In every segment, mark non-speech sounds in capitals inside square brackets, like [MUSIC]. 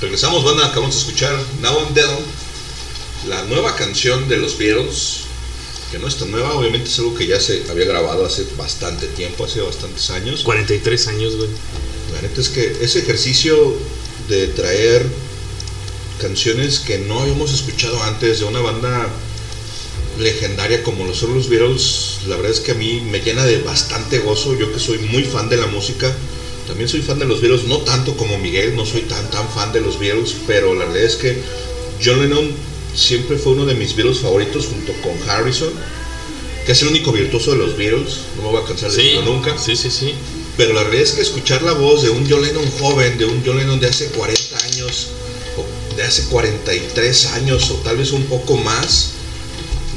Regresamos, banda, acabamos de escuchar Now and Then, la nueva canción de los Beatles, que no es tan nueva, obviamente es algo que ya se había grabado hace bastante tiempo, hace bastantes años. 43 años, güey. La neta es que ese ejercicio de traer canciones que no habíamos escuchado antes de una banda legendaria como lo son los Beatles, la verdad es que a mí me llena de bastante gozo, yo que soy muy fan de la música, también soy fan de los Beatles, no tanto como Miguel, no soy tan tan fan de los Beatles, pero la verdad es que John Lennon siempre fue uno de mis Beatles favoritos junto con Harrison, que es el único virtuoso de los Beatles, no me voy a cansar de Sí, decirlo nunca. Sí, sí, sí. Pero la realidad es que escuchar la voz de un John Lennon joven, de un John Lennon de hace 40 años, o de hace 43 años, o tal vez un poco más,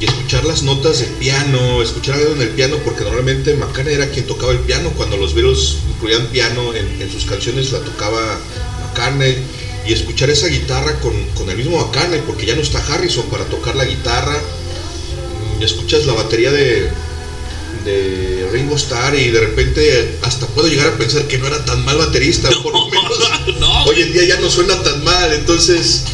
y escuchar las notas de piano, escuchar algo en el piano, porque normalmente McCartney era quien tocaba el piano, cuando los Beatles incluían piano en, en sus canciones, la tocaba McCartney, y escuchar esa guitarra con, con el mismo McCartney, porque ya no está Harrison para tocar la guitarra, y escuchas la batería de, de Ringo Starr y de repente hasta puedo llegar a pensar que no era tan mal baterista, por lo [LAUGHS] menos no, hoy en día ya no suena tan mal, entonces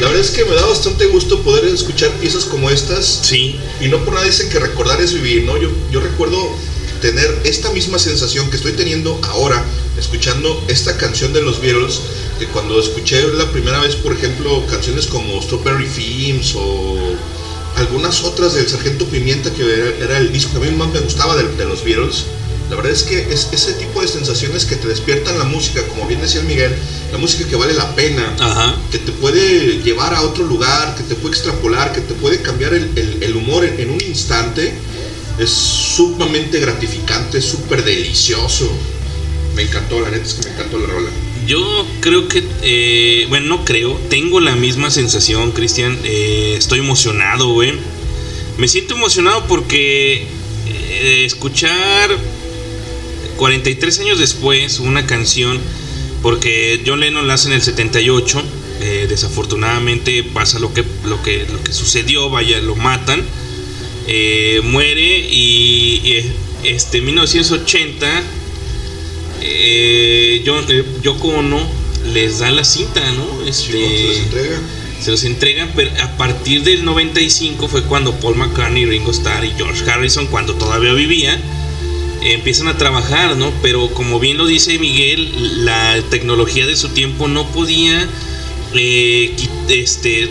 la verdad es que me da bastante gusto poder escuchar piezas como estas Sí, y no por nada dicen que recordar es vivir, ¿no? Yo, yo recuerdo tener esta misma sensación que estoy teniendo ahora escuchando esta canción de los Beatles, que cuando escuché la primera vez, por ejemplo, canciones como Strawberry Fields o algunas otras del Sargento Pimienta, que era, era el disco que a mí más me gustaba de, de los Beatles, la verdad es que es ese tipo de sensaciones que te despiertan la música, como bien decía el Miguel, la música que vale la pena, ajá. que te puede llevar a otro lugar, que te puede extrapolar, que te puede cambiar el, el- el humor en, en un instante, es sumamente gratificante, súper delicioso. Me encantó, la neta es que me encantó la rola. Yo creo que, eh, bueno, no creo, tengo la misma sensación, Cristian. eh, estoy emocionado, güey. Me siento emocionado porque eh, escuchar 43 años después una canción, porque John Lennon la hace en el 78. eh, desafortunadamente pasa lo que, lo, que, lo que sucedió, vaya, lo matan. eh, muere y, y, este 1980 eh, John- eh, Yoko Ono les da la cinta, ¿no? Este, se les entrega. se los entregan, pero a partir del 95 fue cuando Paul McCartney, Ringo Starr y George Harrison, cuando todavía vivía, eh, empiezan a trabajar, ¿no? Pero como bien lo dice Miguel, la tecnología de su tiempo no podía eh, este,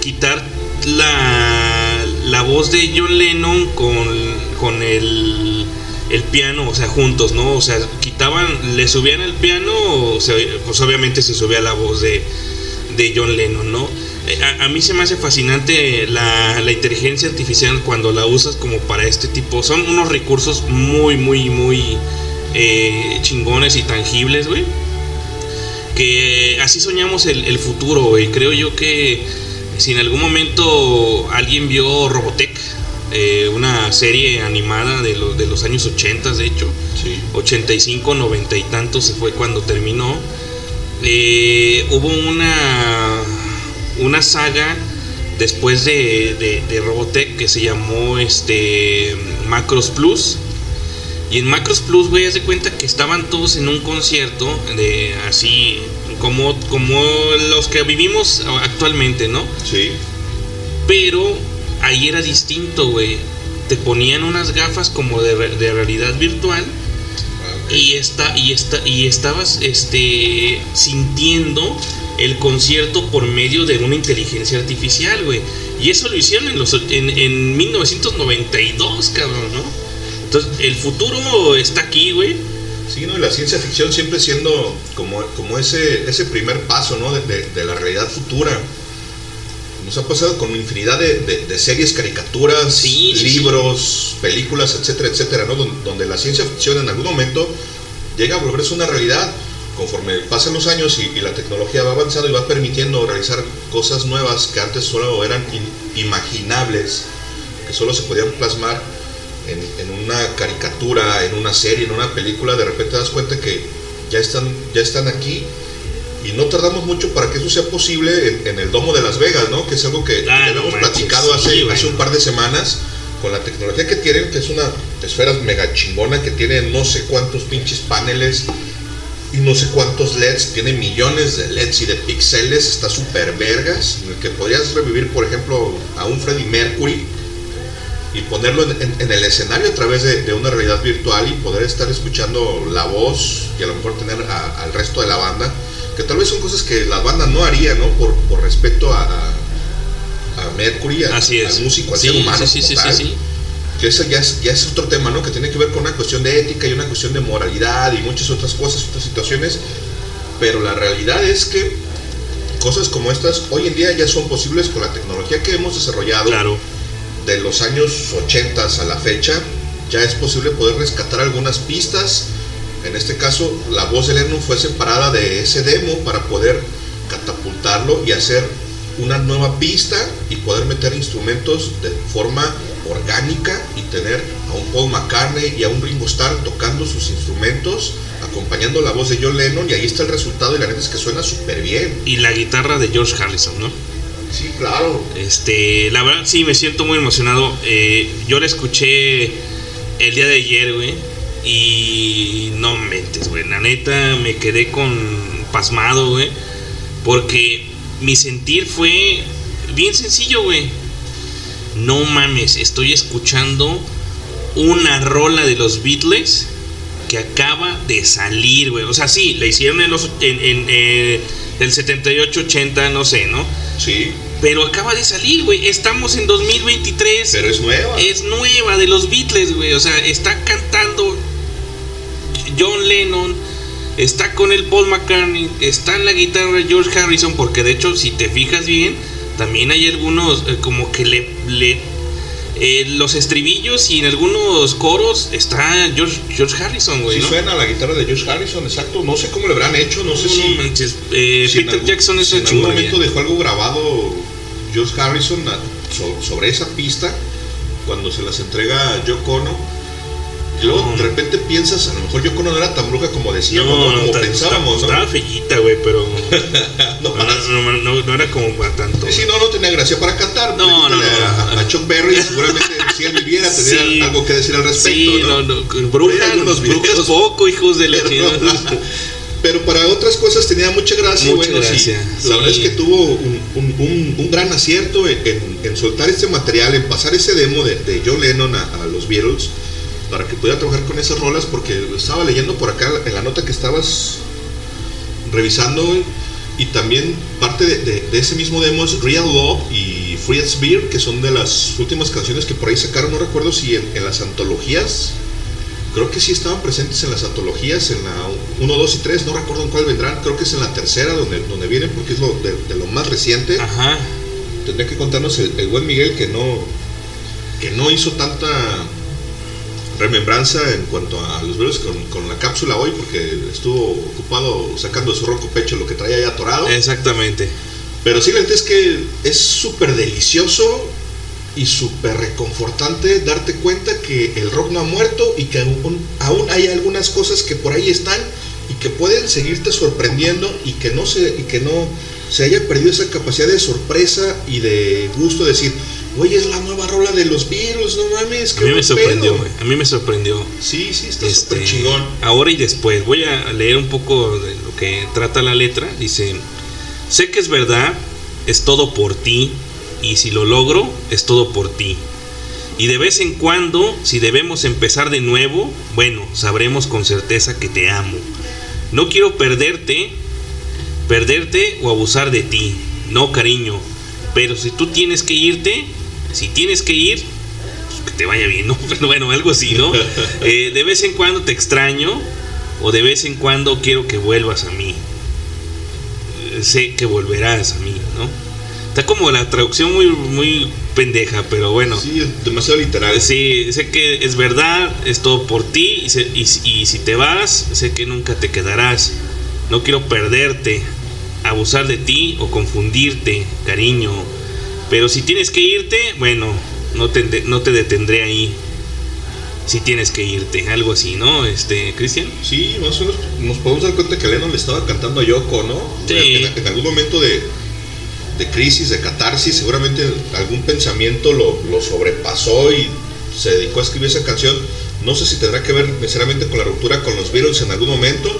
quitar la, la voz de John Lennon con, con el, el piano, o sea, juntos, ¿no? O sea, quitaban, le subían el piano, o sea, pues obviamente se subía la voz de, de John Lennon, ¿no? Eh, A, a mí se me hace fascinante la, la inteligencia artificial cuando la usas como para este tipo. Son unos recursos muy, muy, muy eh, chingones y tangibles, güey. Que así soñamos el, el futuro, güey. Creo yo que si en algún momento alguien vio Robotech, eh, una serie animada de, los de los años 80, de hecho, Sí. 85, 90 y tantos se fue cuando terminó. Eh, hubo una, una saga después de, de, de Robotech que se llamó este, Macros Plus. Y en Macros Plus, güey, haz de cuenta que estaban todos en un concierto de así como, como los que vivimos actualmente, ¿no? Sí. Pero ahí era distinto, güey. Te ponían unas gafas como de, de realidad virtual Ah, y esta y esta y estabas este sintiendo el concierto por medio de una inteligencia artificial, güey. Y eso lo hicieron en los en, en 1992, cabrón, ¿no? Entonces, el futuro está aquí, güey. Sí, ¿no? La ciencia ficción siempre siendo como, como ese, ese primer paso, ¿no? De, de- de la realidad futura. Nos ha pasado con infinidad de, series, caricaturas, Sí, sí, libros, películas, etcétera, etcétera, ¿no? Don- Donde, la ciencia ficción en algún momento llega a volverse una realidad conforme pasan los años y, y la tecnología va avanzando y va permitiendo realizar cosas nuevas que antes solo eran in- imaginables, que solo se podían plasmar en, en una caricatura, en una serie, en una película, de repente te das cuenta que ya están, ya están aquí y no tardamos mucho para que eso sea posible en, en el Domo de Las Vegas, ¿no? Que es algo que Ah, no hemos platicado hace, sí, hace bueno. un par de semanas con la tecnología que tienen, que es una esfera mega chingona que tiene no sé cuántos pinches paneles no sé cuántos LEDs, tiene millones de LEDs y de píxeles, está súper vergas, en el que podrías revivir, por ejemplo, a un Freddie Mercury y ponerlo en, el escenario a través de, una realidad virtual y poder estar escuchando la voz y a lo mejor tener al resto de la banda, que tal vez son cosas que la banda no haría, ¿no? Por, por respeto a, a Mercury, al músico, al ser humano. Sí, sí, sí, que eso ya es, ya es otro tema, ¿no? Que tiene que ver con una cuestión de ética y una cuestión de moralidad y muchas otras cosas, otras situaciones. Pero la realidad es que cosas como estas hoy en día ya son posibles con la tecnología que hemos desarrollado claro. de los años 80 a la fecha. Ya es posible poder rescatar algunas pistas. En este caso, la voz de Lennon fue separada de ese demo para poder catapultarlo y hacer una nueva pista y poder meter instrumentos de forma orgánica y tener a un Paul McCartney y a un Ringo Starr tocando sus instrumentos, acompañando la voz de John Lennon y ahí está el resultado y la neta es que suena súper bien. Y la guitarra de George Harrison, ¿no? Sí, claro. Este, la verdad sí me siento muy emocionado. Eh, yo la escuché el día de ayer, güey. Y no mentes, güey. La neta me quedé con pasmado, güey. Porque mi sentir fue bien sencillo, güey no mames, estoy escuchando una rola de los Beatles que acaba de salir, güey. O sea, sí, la hicieron en los en, eh, el 78, 80, no sé, ¿no? Sí. Pero acaba de salir, güey. Estamos en 2023. Pero es nueva. Es nueva de los Beatles, güey. O sea, está cantando John Lennon. Está con el Paul McCartney. Está en la guitarra de George Harrison. Porque de hecho, si te fijas bien, también hay algunos eh, como que le, le eh, los estribillos y en algunos coros está George, George Harrison, güey. Sí, suena la guitarra de George Harrison, exacto. No sé cómo le habrán hecho, no, sé si. Eh, Peter Jackson es si En algún momento dejó algo grabado George Harrison sobre esa pista cuando se las entrega a Yoko Ono luego de repente piensas, a lo mejor yo no era tan bruja como decíamos, como pensábamos, ¿no? Estaba fellita, güey, pero. [LAUGHS] no, no, era como para tanto. Sí, no, no tenía gracia para cantar. No, no, no. A, Chuck Berry, seguramente [LAUGHS] si él viviera tendría algo que decir al respecto. Sí, no, no. Bruja, brujas poco, hijos de la pero para otras cosas tenía mucha gracia. Mucha bueno, gracia, sí, La verdad es que tuvo un, un, un, gran acierto en, en, soltar este material, en pasar ese demo de, de John Lennon a, a los Beatles para que pudiera trabajar con esas rolas porque estaba leyendo por acá en la nota que estabas revisando y también parte de, ese mismo demo es Real Love y Free as Beer que son de las últimas canciones que por ahí sacaron no recuerdo si en, las antologías creo que sí estaban presentes en las antologías en la 1, 2 y 3 no recuerdo en cuál vendrán creo que es en la tercera donde, donde vienen porque es lo de, lo más reciente Ajá. tendría que contarnos el, el buen Miguel que no que no hizo tanta remembranza en cuanto a los videos con, la cápsula hoy, porque estuvo ocupado sacando de su roco pecho lo que traía ya atorado. Exactamente. Pero sí, la verdad es que es súper delicioso y súper reconfortante darte cuenta que el rock no ha muerto y que aún, aún, hay algunas cosas que por ahí están y que pueden seguirte sorprendiendo y que no se, y que no se haya perdido esa capacidad de sorpresa y de gusto de decir, Oye, es la nueva rola de los virus, no mames. a mí me sorprendió, güey. A mí me sorprendió. Sí, sí, está súper este, chingón. Ahora y después, voy a leer un poco de lo que trata la letra. Dice: Sé que es verdad, es todo por ti. Y si lo logro, es todo por ti. Y de vez en cuando, si debemos empezar de nuevo, bueno, sabremos con certeza que te amo. No quiero perderte, perderte o abusar de ti. No, cariño. Pero si tú tienes que irte, si tienes que ir, pues que te vaya bien, ¿no? [LAUGHS] Pero bueno, algo así, ¿no? [LAUGHS] Eh, de vez en cuando te extraño o de vez en cuando quiero que vuelvas a mí. Eh, sé que volverás a mí, ¿no? Está como la traducción muy, muy pendeja, pero bueno. Sí, demasiado literal. Sí, sé que es verdad, es todo por ti y, y si te vas, sé que nunca te quedarás. No quiero perderte, abusar de ti o confundirte, cariño pero si tienes que irte, bueno, no te, no te detendré ahí. Si tienes que irte, algo así, ¿no? Este, Cristian. Sí, más o menos nos podemos dar cuenta que Lennon le estaba cantando a Yoko, ¿no? Sí. En, algún momento de, de, crisis, de catarsis, seguramente algún pensamiento lo, lo sobrepasó y se dedicó a escribir esa canción. No sé si tendrá que ver necesariamente con la ruptura con los Beatles en algún momento,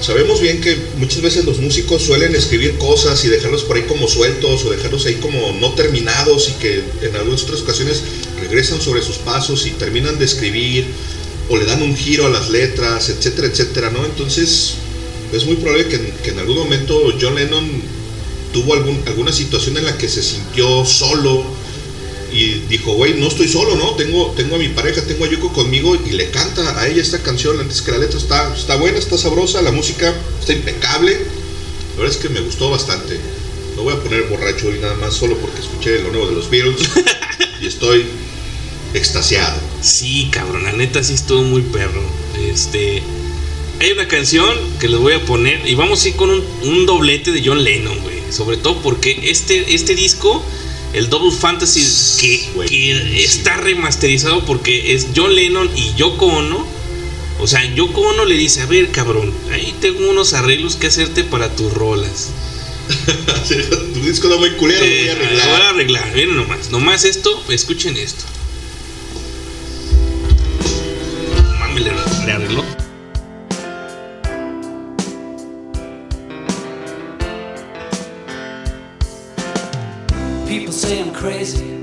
sabemos bien que muchas veces los músicos suelen escribir cosas y dejarlos por ahí como sueltos o dejarlos ahí como no terminados y que en algunas otras ocasiones regresan sobre sus pasos y terminan de escribir o le dan un giro a las letras, etcétera, etcétera, ¿no? Entonces es muy probable que, en algún momento John Lennon tuvo algún, alguna situación en la que se sintió solo y dijo, güey, no estoy solo, ¿no? Tengo, tengo a mi pareja, tengo a Yoko conmigo y le canta a ella esta canción, antes que la letra está, está buena, está sabrosa, la música está impecable. La verdad es que me gustó bastante. No voy a poner borracho hoy nada más solo porque escuché lo nuevo de los Beatles [LAUGHS] y estoy extasiado. Sí, cabrón, la neta sí estuvo muy perro. Este. Hay una canción que les voy a poner y vamos a ir con un, doblete de John Lennon, güey. Sobre todo porque este, este disco el Double Fantasy que, está remasterizado porque es John Lennon y Yoko Ono. O sea, Yoko Ono le dice, a ver cabrón, ahí tengo unos arreglos que hacerte para tus rolas. [LAUGHS] tu disco da muy culero, voy a eh, arreglar. Voy a arreglar, miren nomás. Nomás esto, escuchen esto. Say I'm crazy.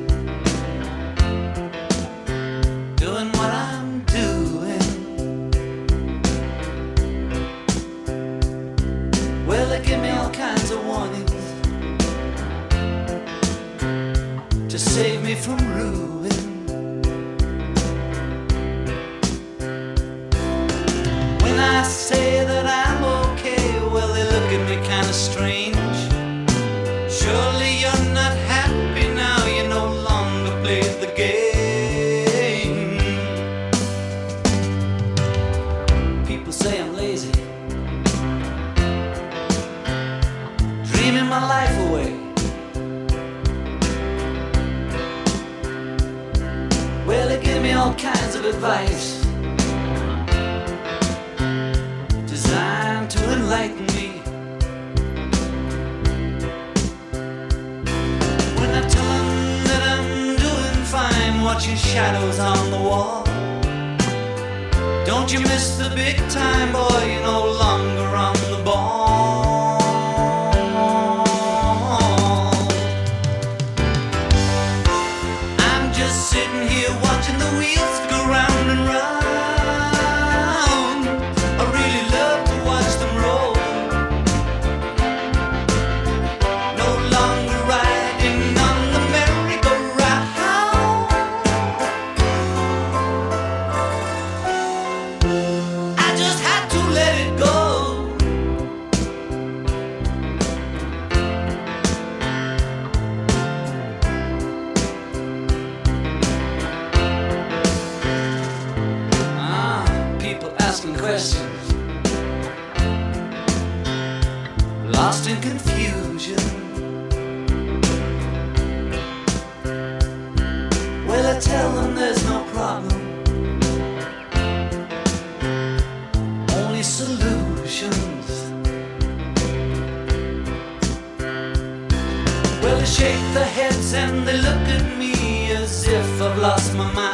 Somos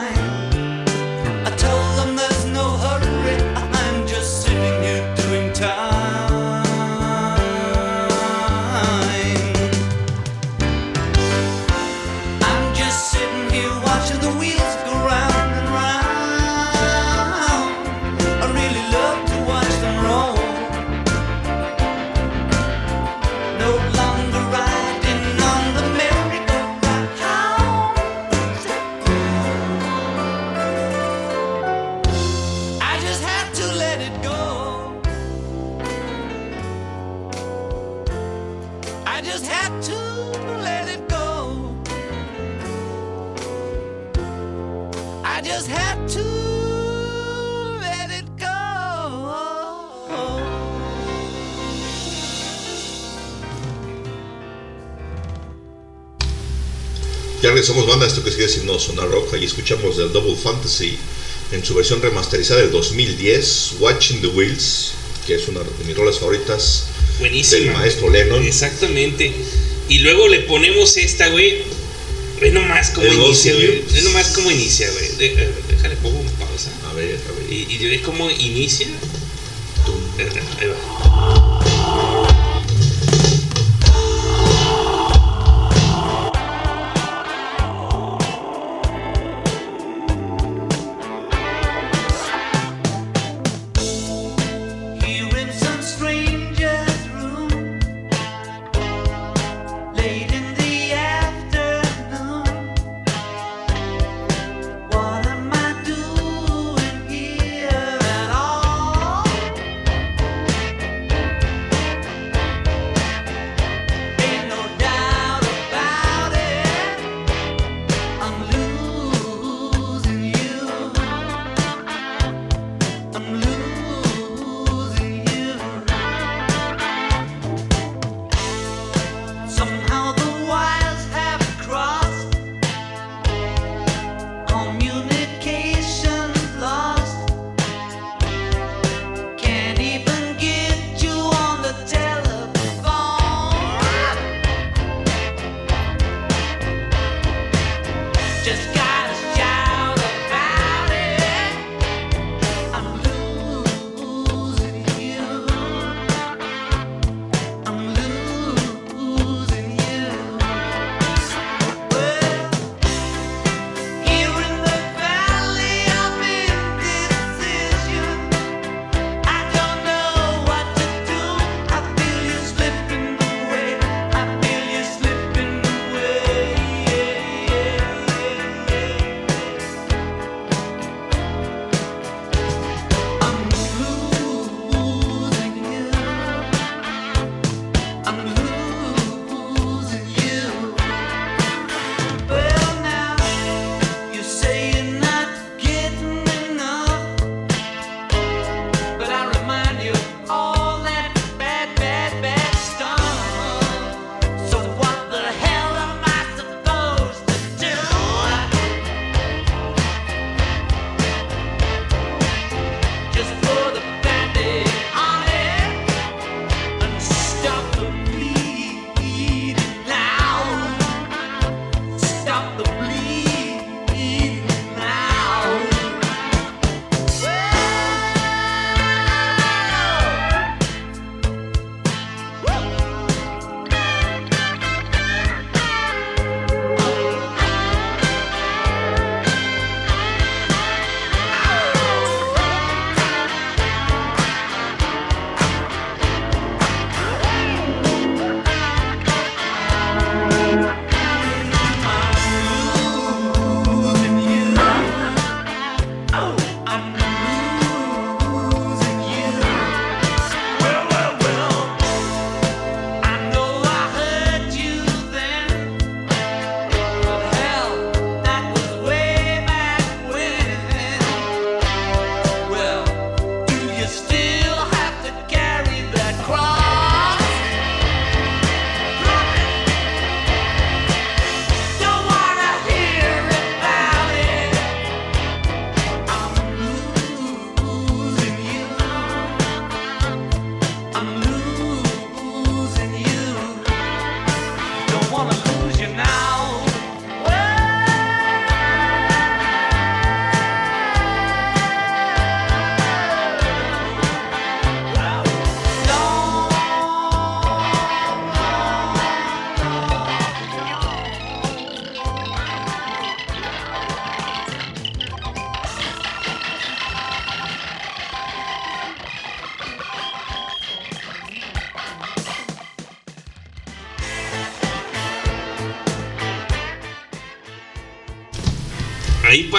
siendo Zona Roja y escuchamos del Double Fantasy en su versión remasterizada del 2010, Watching the Wheels, que es una de mis rolas favoritas Buenísima. del maestro Lennon. Exactamente. Y luego le ponemos esta, güey. Ve nomás cómo inicia, güey. Ve nomás cómo inicia, güey. Eh, déjale, pongo pausa. A ver, a ver. Y, y ve cómo inicia.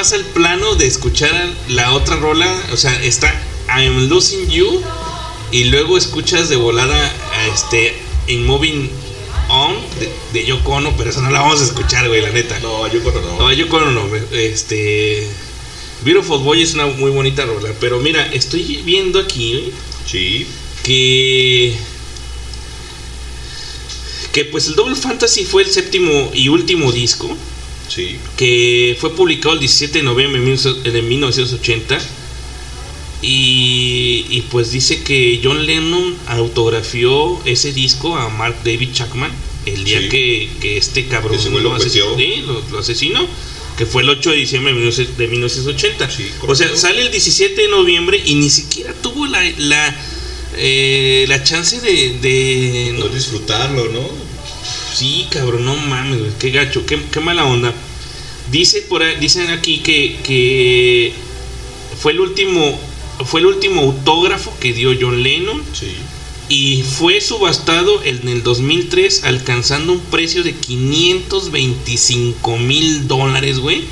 Pasa el plano de escuchar la otra rola, o sea, está I'm Losing You y luego escuchas de volada a este In Moving On de, de Yoko Ono, pero esa no la vamos a escuchar, güey, la neta. No, yo cuando no. No, Yoko Ono no, este Beautiful Boy es una muy bonita rola, pero mira, estoy viendo aquí Sí, que que pues el Double Fantasy fue el séptimo y último disco sí. que fue publicado el 17 de noviembre de 19- de 1980 y, y pues dice que John Lennon autografió ese disco a Mark David Chapman el día Sí. que, que este cabrón lo asesinó, sí, lo- lo asesinó que fue el 8 de diciembre de 19- de 1980 Sí, o sea sale el 17 de noviembre y ni siquiera tuvo la la, eh, la chance de, de no, No disfrutarlo, ¿no? Sí, cabrón, no mames, qué gacho, qué, qué mala onda. Dice por ahí- dicen aquí que, que fue el último fue el último autógrafo que dio John Lennon Sí. y fue subastado en el 2003 alcanzando un precio de 525 mil dólares, güey,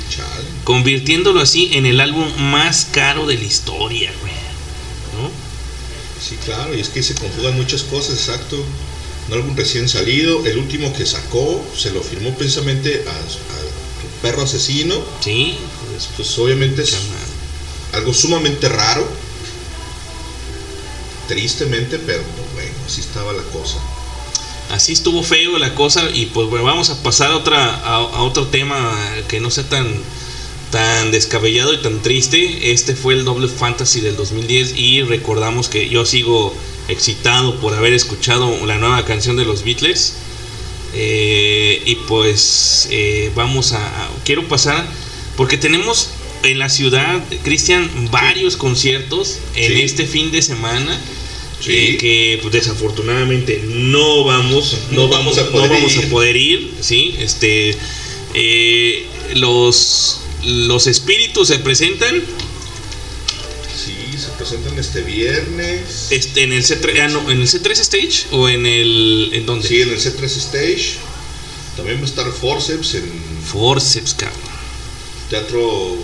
convirtiéndolo así en el álbum más caro de la historia, güey. ¿No? Sí, claro, y es que se conjugan muchas cosas, exacto. Un álbum recién salido, el último que sacó se lo firmó precisamente a, perro asesino. Sí, pues, Pues obviamente es algo sumamente raro. Tristemente, pero bueno, así estaba la cosa. Así estuvo feo la cosa y pues bueno, vamos a pasar a, otra, a, a otro tema que no sea tan, tan descabellado y tan triste. Este fue el Doble Fantasy del 2010 y recordamos que yo sigo excitado por haber escuchado la nueva canción de los Beatles. Eh, y pues eh, vamos a, Quiero pasar porque tenemos en la ciudad, Cristian, varios conciertos en Sí. este fin de semana. Sí. eh, que pues, desafortunadamente no vamos No vamos a poder no vamos ir. a poder ir sí este los los espíritus se presentan presentan este viernes. este, en el C3 ah, no, en el C3 stage o en el en dónde Sí, en el C3 Stage. También va a estar Forceps en Forceps cabrón Teatro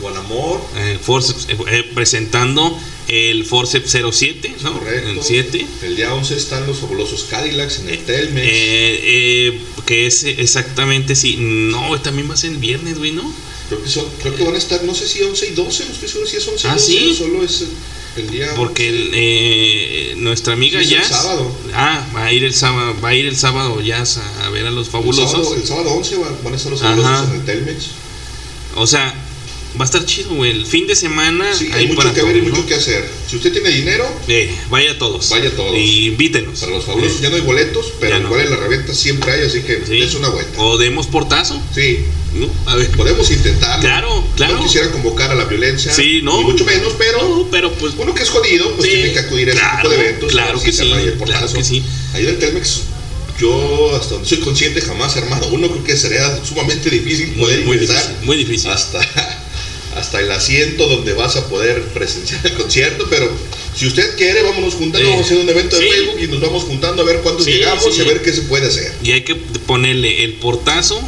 Guanamor. Eh, Forceps eh, eh, presentando el Forceps 07 no Correcto. el 7 El día 11 están los fabulosos Cadillacs en el Telmex. eh, eh, que es exactamente sí no también va a ser el viernes güey no creo, que son, creo que van a estar, no sé si 11 y 12, no estoy seguro si es 11 y Ah, 12, ¿sí? solo es el, el día. Porque el, eh, nuestra amiga Sí, es el Jazz. sábado. Ah, va a ir el sábado, va a ir el sábado Jazz a, a ver a los el fabulosos. sábado, el sábado 11 van, van a estar los Ajá. fabulosos en el Telmex. O sea, va a estar chido, güey. El fin de semana Sí, hay mucho que ver y mucho ¿no? que hacer. Si usted tiene dinero, Eh, vaya todos. Vaya todos. Y invítenos. para los fabulosos Eh, ya no hay boletos, pero no. igual en la reventa siempre hay, así que sí. es una vuelta. O demos portazo, Sí, ¿no? A ver. podemos intentarlo. Claro, claro. No quisiera convocar a la violencia, Sí, no. ni mucho menos, pero No, pero pues. uno que es jodido, pues Sí, tiene que acudir a ese claro, tipo de eventos. a claro que sí, claro que sí. Ahí en el Telmex, yo hasta donde soy consciente jamás he armado uno, creo que sería sumamente difícil Muy, poder muy ingresar difícil. Muy difícil. hasta, hasta el asiento donde vas a poder presenciar el concierto, pero si usted quiere, vámonos juntando, Sí. vamos a hacer un evento de Sí. Facebook y nos vamos juntando a ver cuántos Sí, llegamos sí. y a ver qué se puede hacer. Y hay que ponerle el portazo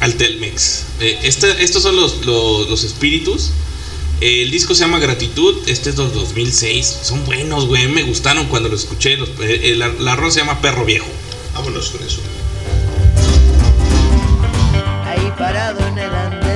al Telmex. Eh, estos son los, los, los espíritus. El disco se llama Gratitud. Este es del 2006. Son buenos, güey. Me gustaron cuando los escuché. Los- eh, eh, la, la rola se llama Perro Viejo. Vámonos con eso. ahí parado en el andén,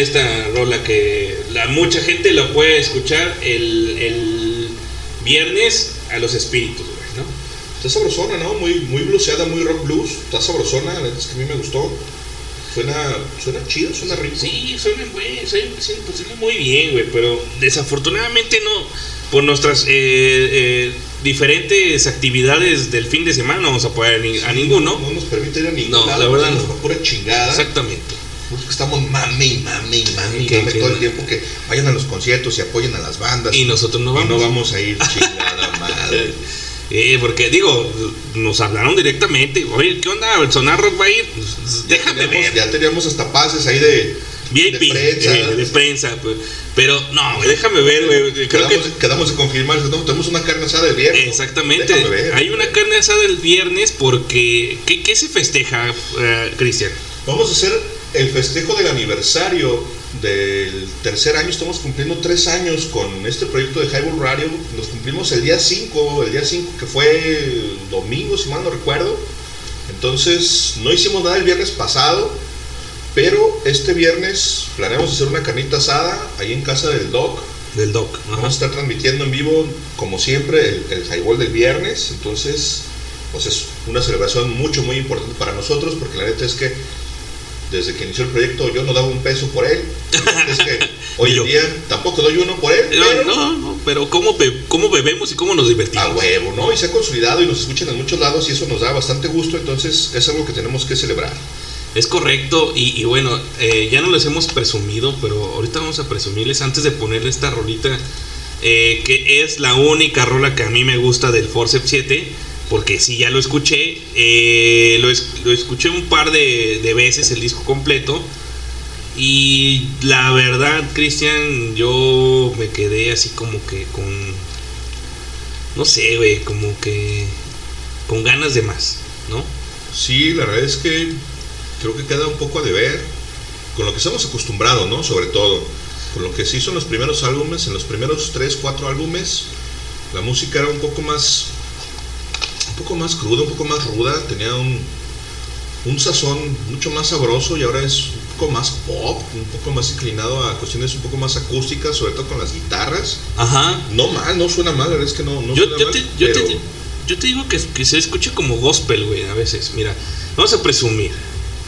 esta rola que la mucha gente la puede escuchar el, el viernes a los espíritus, güey, ¿no? Está sabrosona, ¿no? Muy, muy bluseada, muy rock blues. Está sabrosona, la neta es que a mí me gustó. Suena, suena chido, suena rico. Sí, suena, güey, suena, muy bien, güey, pero desafortunadamente no, por nuestras eh, eh, diferentes actividades del fin de semana no vamos a poder ir a ninguno. No nos permite ir a ningún No, lado, la verdad no. pura chingada. Estamos mame y mame y mame y todo el tiempo que vayan a los conciertos y apoyen a las bandas. Y nosotros no Y vamos. no vamos a ir [LAUGHS] chingada madre. Eh, porque digo, nos hablaron directamente, oye, ¿qué onda? ¿El Sonar Rock va a ir? Pues, Ya Déjame teníamos, ver. ya teníamos hasta pases ahí de, VIP, de prensa. eh, de prensa, pues. Pero no, güey, déjame ver, güey. Creo quedamos, que quedamos de confirmar, no, tenemos una carne asada de viernes. Exactamente. Ver. Hay una carne asada el viernes porque. ¿Qué, qué se festeja, eh, Cristian? Vamos a hacer el festejo del aniversario del tercer año. Estamos cumpliendo tres años con este proyecto de Highball Radio. Nos cumplimos el día 5, el día 5 que fue domingo, si mal no recuerdo. Entonces, no hicimos nada el viernes pasado, pero este viernes planeamos hacer una carnita asada ahí en casa del Doc. Del Doc. ajá. Vamos a estar transmitiendo en vivo, como siempre, el, el highball del viernes. Entonces, pues es una celebración mucho, muy importante para nosotros, porque la neta es que desde que inició el proyecto yo no daba un peso por él. [LAUGHS] Es que hoy en día tampoco doy uno por él, No, pero no, no, pero ¿cómo, be- cómo bebemos y cómo nos divertimos? a huevo, ¿no? Y se ha consolidado y nos escuchan en muchos lados y eso nos da bastante gusto, entonces es algo que tenemos que celebrar. Es correcto, y, y bueno, eh, ya no les hemos presumido, pero ahorita vamos a presumirles antes de ponerle esta rolita, eh, que es la única rola que a mí me gusta del Forceps 7, porque sí, ya lo escuché, eh, lo, es- lo escuché un par de, veces el disco completo, y la verdad, Cristian, yo me quedé así como que con, no sé, güey, como que con ganas de más, ¿no? Sí, la verdad es que creo que queda un poco a deber con lo que estamos acostumbrados, ¿no? Sobre todo, con lo que sí son los primeros álbumes, en los primeros 3, 4 álbumes, la música era un poco más, poco más cruda, un poco más ruda, tenía un, un sazón mucho más sabroso y ahora es un poco más pop, un poco más inclinado a cuestiones un poco más acústicas, sobre todo con las guitarras. Ajá. No mal, no suena mal, la verdad es que no, no yo, suena yo mal, te, yo, te, yo te digo que, que se escuche como gospel, güey, a veces. Mira, vamos a presumir.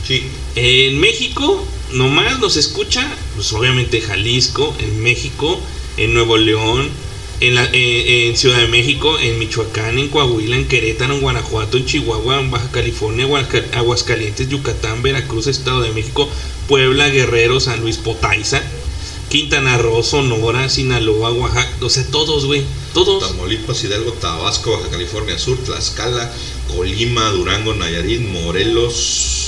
sí, En México, nomás nos escucha, pues obviamente Jalisco, en México, en Nuevo León, en, la, eh, en Ciudad de México, en Michoacán, en Coahuila, en Querétaro, en Guanajuato, en Chihuahua, en Baja California, Aguasca- Aguascalientes, Yucatán, Veracruz, Estado de México, Puebla, Guerrero, San Luis Potaiza, Quintana Roo, Sonora, Sinaloa, Oaxaca, o sea, todos, güey, todos. Tamaulipas, Hidalgo, Tabasco, Baja California Sur, Tlaxcala, Colima, Durango, Nayarit, Morelos.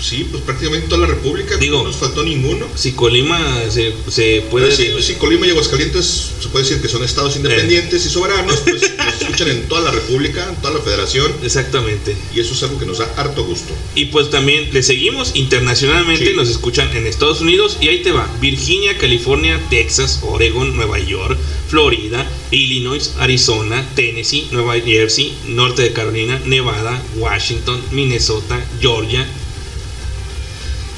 Sí, pues prácticamente toda la República. Digo, no nos faltó ninguno. Si Colima se, se puede... Sí, pues sí, Colima y Aguascalientes se puede decir que son estados independientes y soberanos, pues nos escuchan en toda la República, en toda la federación, Exactamente. y eso es algo que nos da harto gusto. Y pues también le seguimos internacionalmente, Sí. nos escuchan en Estados Unidos y ahí te va, Virginia, California, Texas, Oregon, Nueva York, Florida, Illinois, Arizona, Tennessee, Nueva Jersey, Norte de Carolina, Nevada, Washington, Minnesota, Georgia,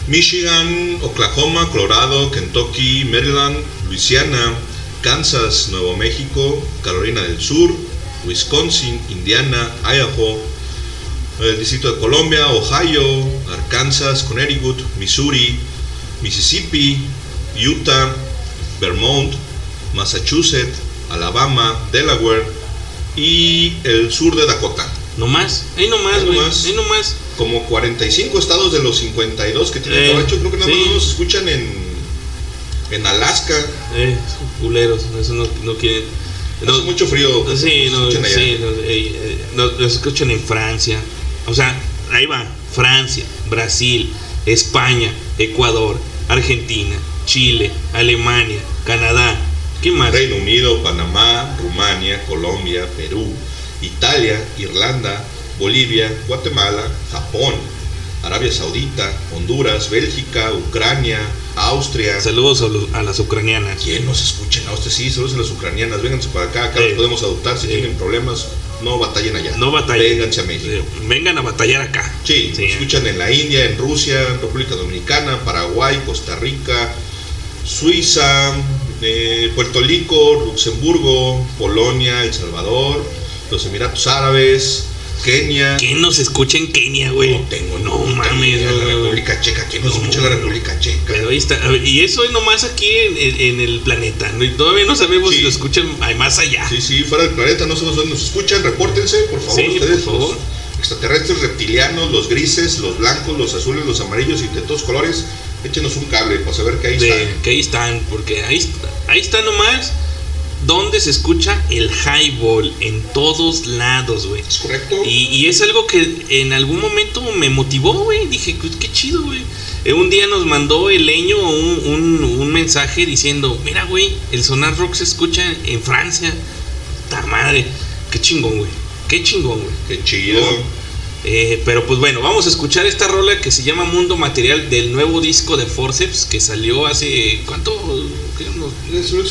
Michigan, Oklahoma, Colorado, Kentucky, Maryland, Luisiana, Kansas, Nuevo México, Carolina del Sur, Wisconsin, Indiana, Idaho, el Distrito de Colombia, Ohio, Arkansas, Connecticut, Missouri, Mississippi, Utah, Vermont, Massachusetts, Alabama, Delaware y el sur de Dakota. no más, ahí no más, güey, ahí no más. Como 45 estados de los 52 que tiene Eh, Gabacho, creo que nada sí. más no nos escuchan en, en Alaska. Eh, culeros, eso no, no quieren... no- Hace mucho frío. Sí, nos no, escuchen allá. sí, eh, eh, los escuchan en Francia. O sea, ahí va. Francia, Brasil, España, Ecuador, Argentina, Chile, Alemania, Canadá. ¿Qué más? Reino Unido, Panamá, Rumania, Colombia, Perú, Italia, Irlanda, Bolivia, Guatemala, Japón, Arabia Saudita, Honduras, Bélgica, Ucrania, Austria. Saludos a, los- a las ucranianas. ¿Quién nos escucha en Austria? Sí, saludos a las ucranianas. Vénganse para acá, acá Eh, los podemos adoptar. Si eh. tienen problemas, no batallen allá. No batallen. Vénganse a México. Eh, Vengan a batallar acá. Sí, Sí. nos escuchan en la India, en Rusia, República Dominicana, Paraguay, Costa Rica, Suiza, eh, Puerto Rico, Luxemburgo, Polonia, El Salvador, los Emiratos Árabes, Kenia. ¿Quién nos escucha en Kenia, güey? No tengo No mames, la. República Checa. ¿Quién nos No, escucha en la. República Checa? Pero ahí está. Ver, Y eso es nomás aquí en, en- en el planeta. todavía no sabemos Sí. si lo escuchan más allá. Sí, sí, fuera del planeta, no sabemos dónde nos escuchan. Repórtense, por favor, Sí, ustedes, por favor. los extraterrestres, reptilianos, los grises, los blancos, los azules, los amarillos y de todos colores. Échenos un cable para saber que ahí de están. que ahí están, porque ahí, ahí está nomás donde se escucha el highball en todos lados, güey. ¿Es correcto? Y, y es algo que en algún momento me motivó, güey. Dije, pues qué chido, güey. Eh, Un día nos mandó el leño un, un- un mensaje diciendo, mira, güey, el sonar rock se escucha en Francia. ¡Ta madre! Qué chingón, güey. Qué chingón, güey. Qué chido. ¿No? Eh, pero pues bueno, vamos a escuchar esta rola que se llama Mundo Material del nuevo disco de Forceps que salió hace. ¿Cuánto?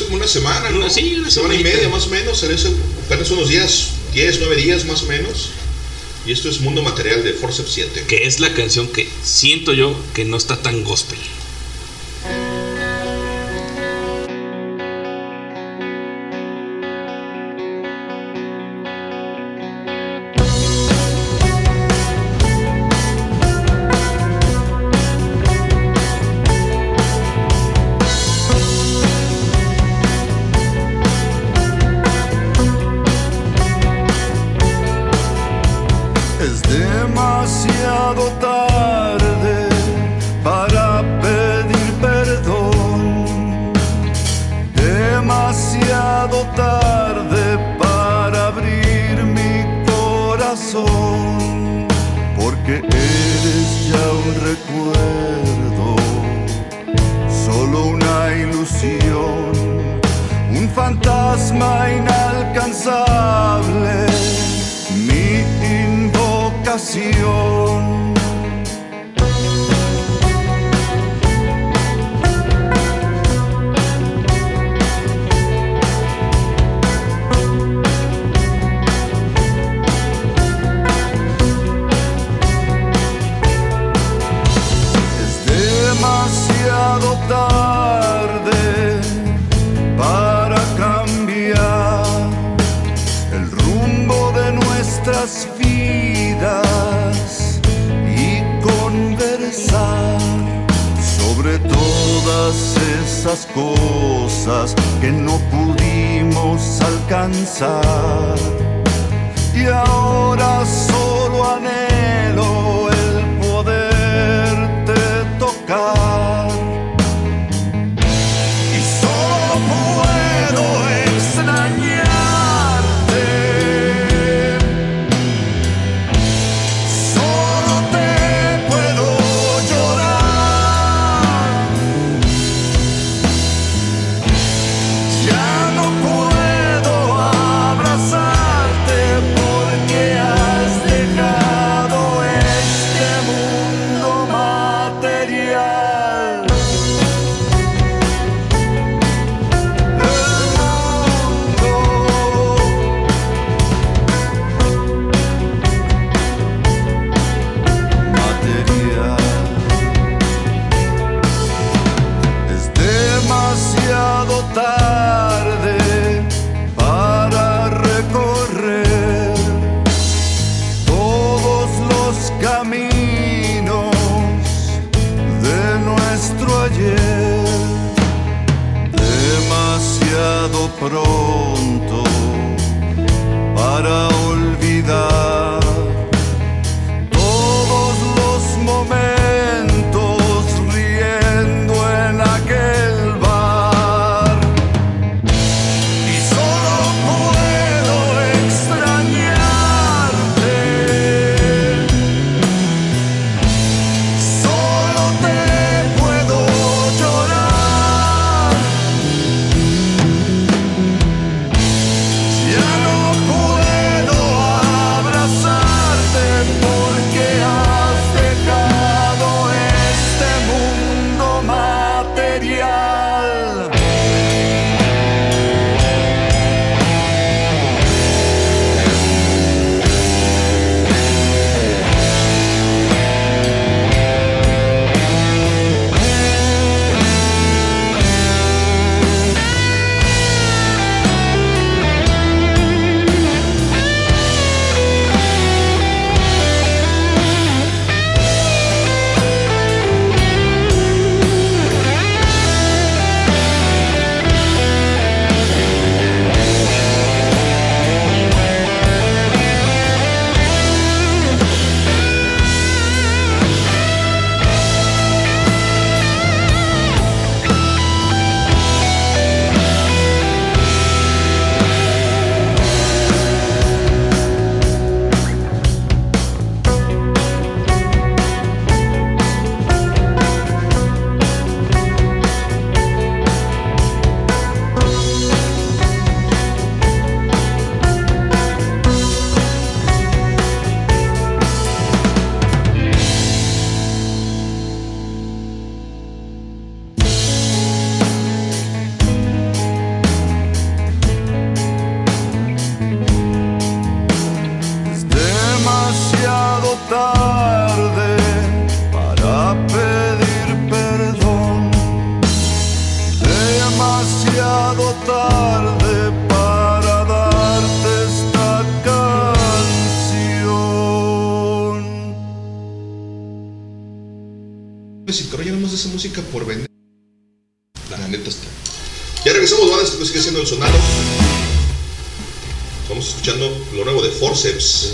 Una semana, ¿no? Una- sí, una semana y media más o menos, en eso, apenas unos días, 10, 9 días más o menos. Y esto es Mundo Material de Forceps 7. Que es la canción que siento yo que no está tan gospel.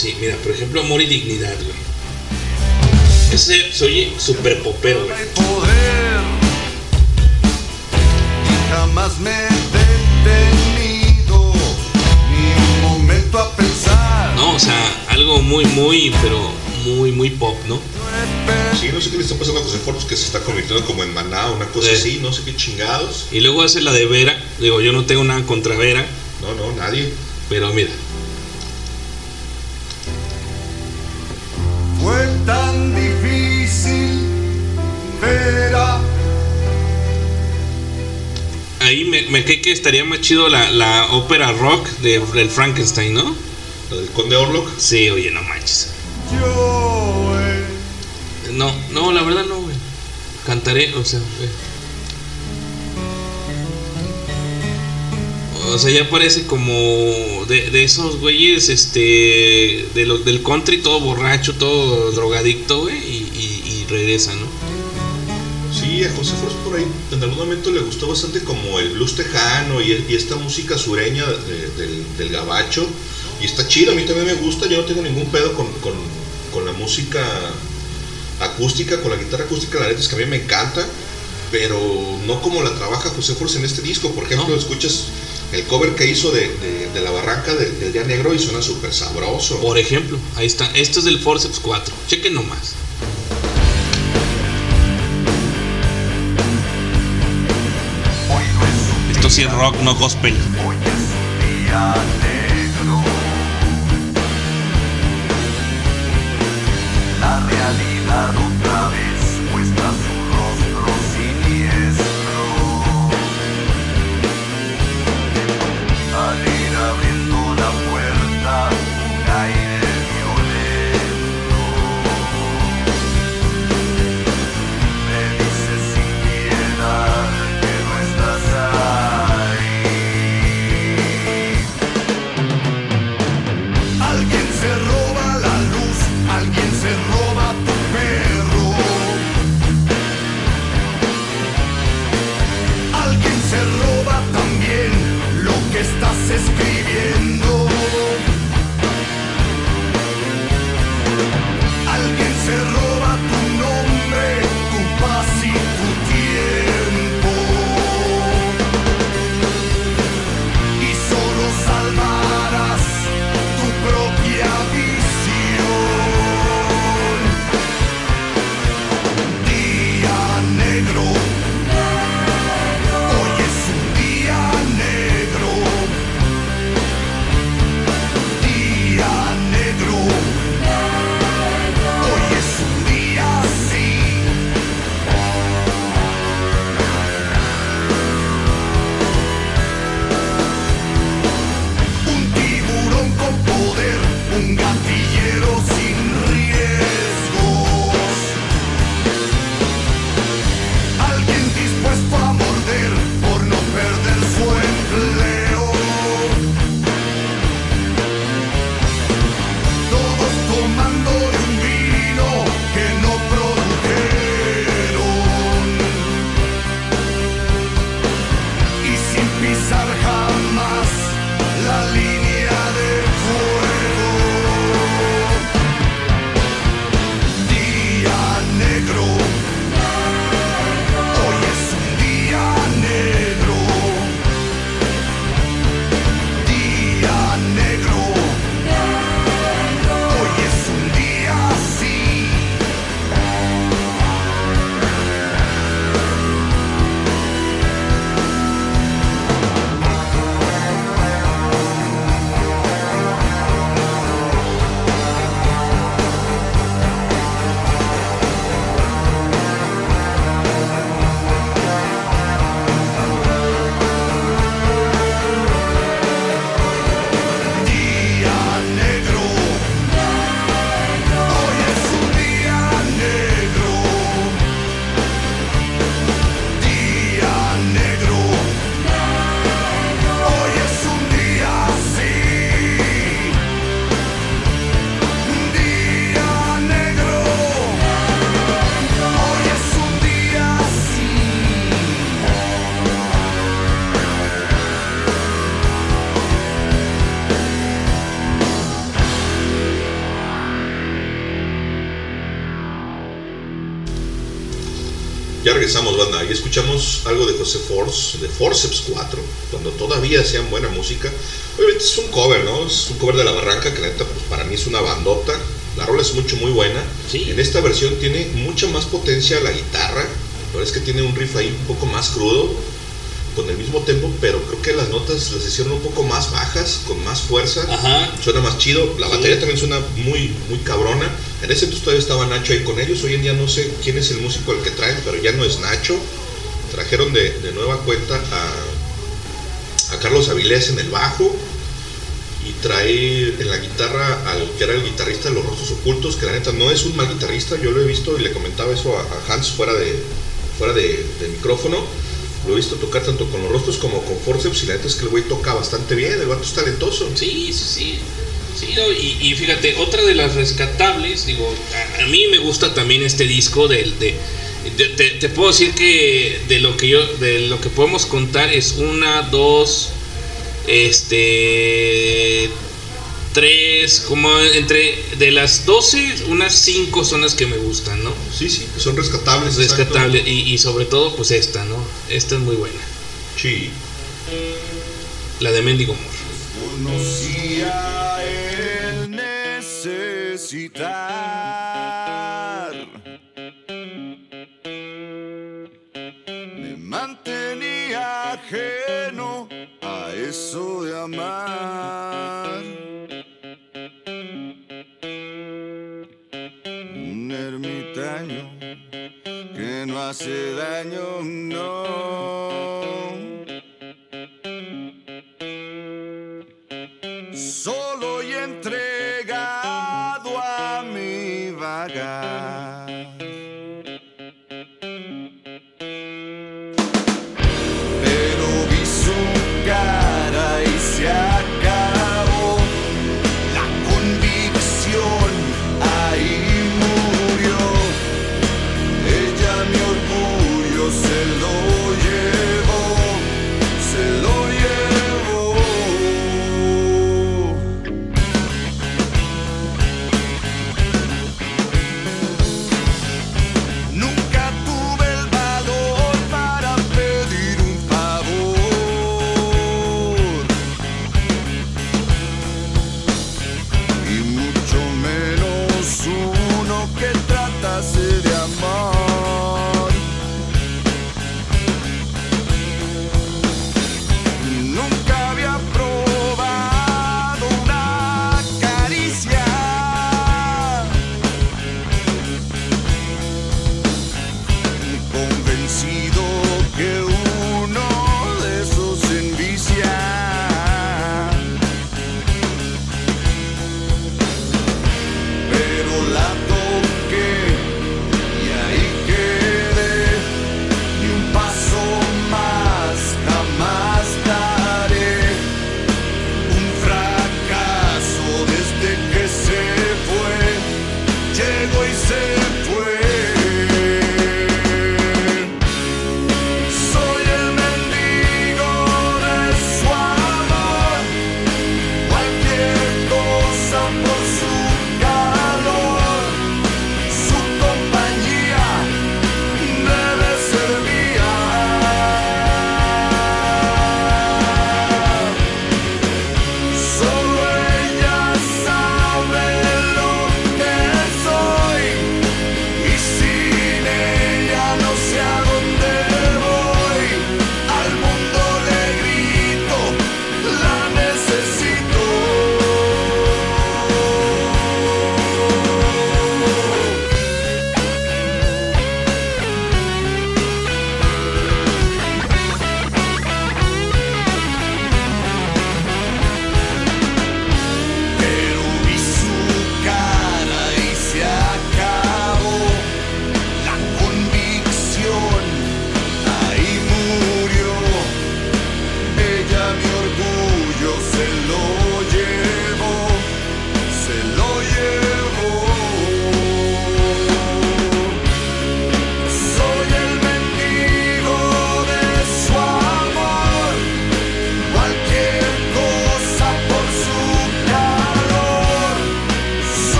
Sí, mira, por ejemplo, Amor y Dignidad, güey. Ese se oye súper popero, güey. poder jamás me he detenido ni un momento a pensar No, o sea, algo muy, muy, pero muy, muy pop, ¿no? Sí, no sé qué le está pasando a José Forbes, que se está convirtiendo como en maná, una cosa Sí. así, no sé qué chingados. Y luego hace la de Vera. Digo, yo no tengo nada contra Vera, que estaría más chido la, la ópera rock de, del Frankenstein, ¿no? Lo del Conde Orlok. Sí, oye, no manches. yo he No, no, la verdad no, güey. Cantaré, o sea. O sea, ya parece como de, de esos güeyes, este, de lo- del country, todo borracho, todo drogadicto, güey, y, y- y regresa, por ahí en algún momento le gustó bastante como el blues tejano y, y esta música sureña de- del, del gabacho. Y está chido, a mí también me gusta, yo no tengo ningún pedo con, con- con la música acústica, con la guitarra acústica, la neta es que a mí me encanta, pero no como la trabaja José Forbes en este disco. Por ejemplo, No. escuchas el cover que hizo de, de- de La Barranca del, del Día Negro y suena súper sabroso. Por ejemplo, ahí está. Esto es del Forceps 4. Chequen nomás. Sí rock, no gospel. Hoy es día negro. La realidad otra vez José Force, de Forceps 4, cuando todavía hacían buena música. Obviamente es un cover, ¿no? Es un cover de La Barranca, que la neta, pues para mí es una bandota. La rola es mucho, muy buena. Sí. En esta versión tiene mucha más potencia la guitarra. La verdad es que tiene un riff ahí un poco más crudo, con el mismo tempo, pero creo que las notas las hicieron un poco más bajas, con más fuerza. Ajá. Suena más chido. La Sí. batería también suena muy, muy cabrona. En ese entonces todavía estaba Nacho ahí con ellos. Hoy en día no sé quién es el músico al que traen, pero ya no es Nacho. Trajeron de, nueva cuenta a, a Carlos Avilés en el bajo. Y trae en la guitarra al que era el guitarrista de Los Rostros Ocultos, que la neta no es un mal guitarrista. Yo lo he visto y le comentaba eso a, Hans fuera de, fuera de, de micrófono. Lo he visto tocar tanto con los rostros como con forceps y la neta es que el güey toca bastante bien, el vato es talentoso. Sí, sí, sí. Sí, y fíjate, otra de las rescatables, digo, a, a mí me gusta también este disco del de, de- te, te puedo decir que de lo que yo, de lo que podemos contar es una, dos, este, tres, como entre de las 12, unas cinco son las que me gustan, ¿no? Sí, sí, son rescatables. exacto. Rescatable, y, y sobre todo, pues esta, ¿no? Esta es muy buena, Sí. la de Mendigo Amor. Conocía el necesitar. A eso de amar. Un ermitaño que no hace daño, no.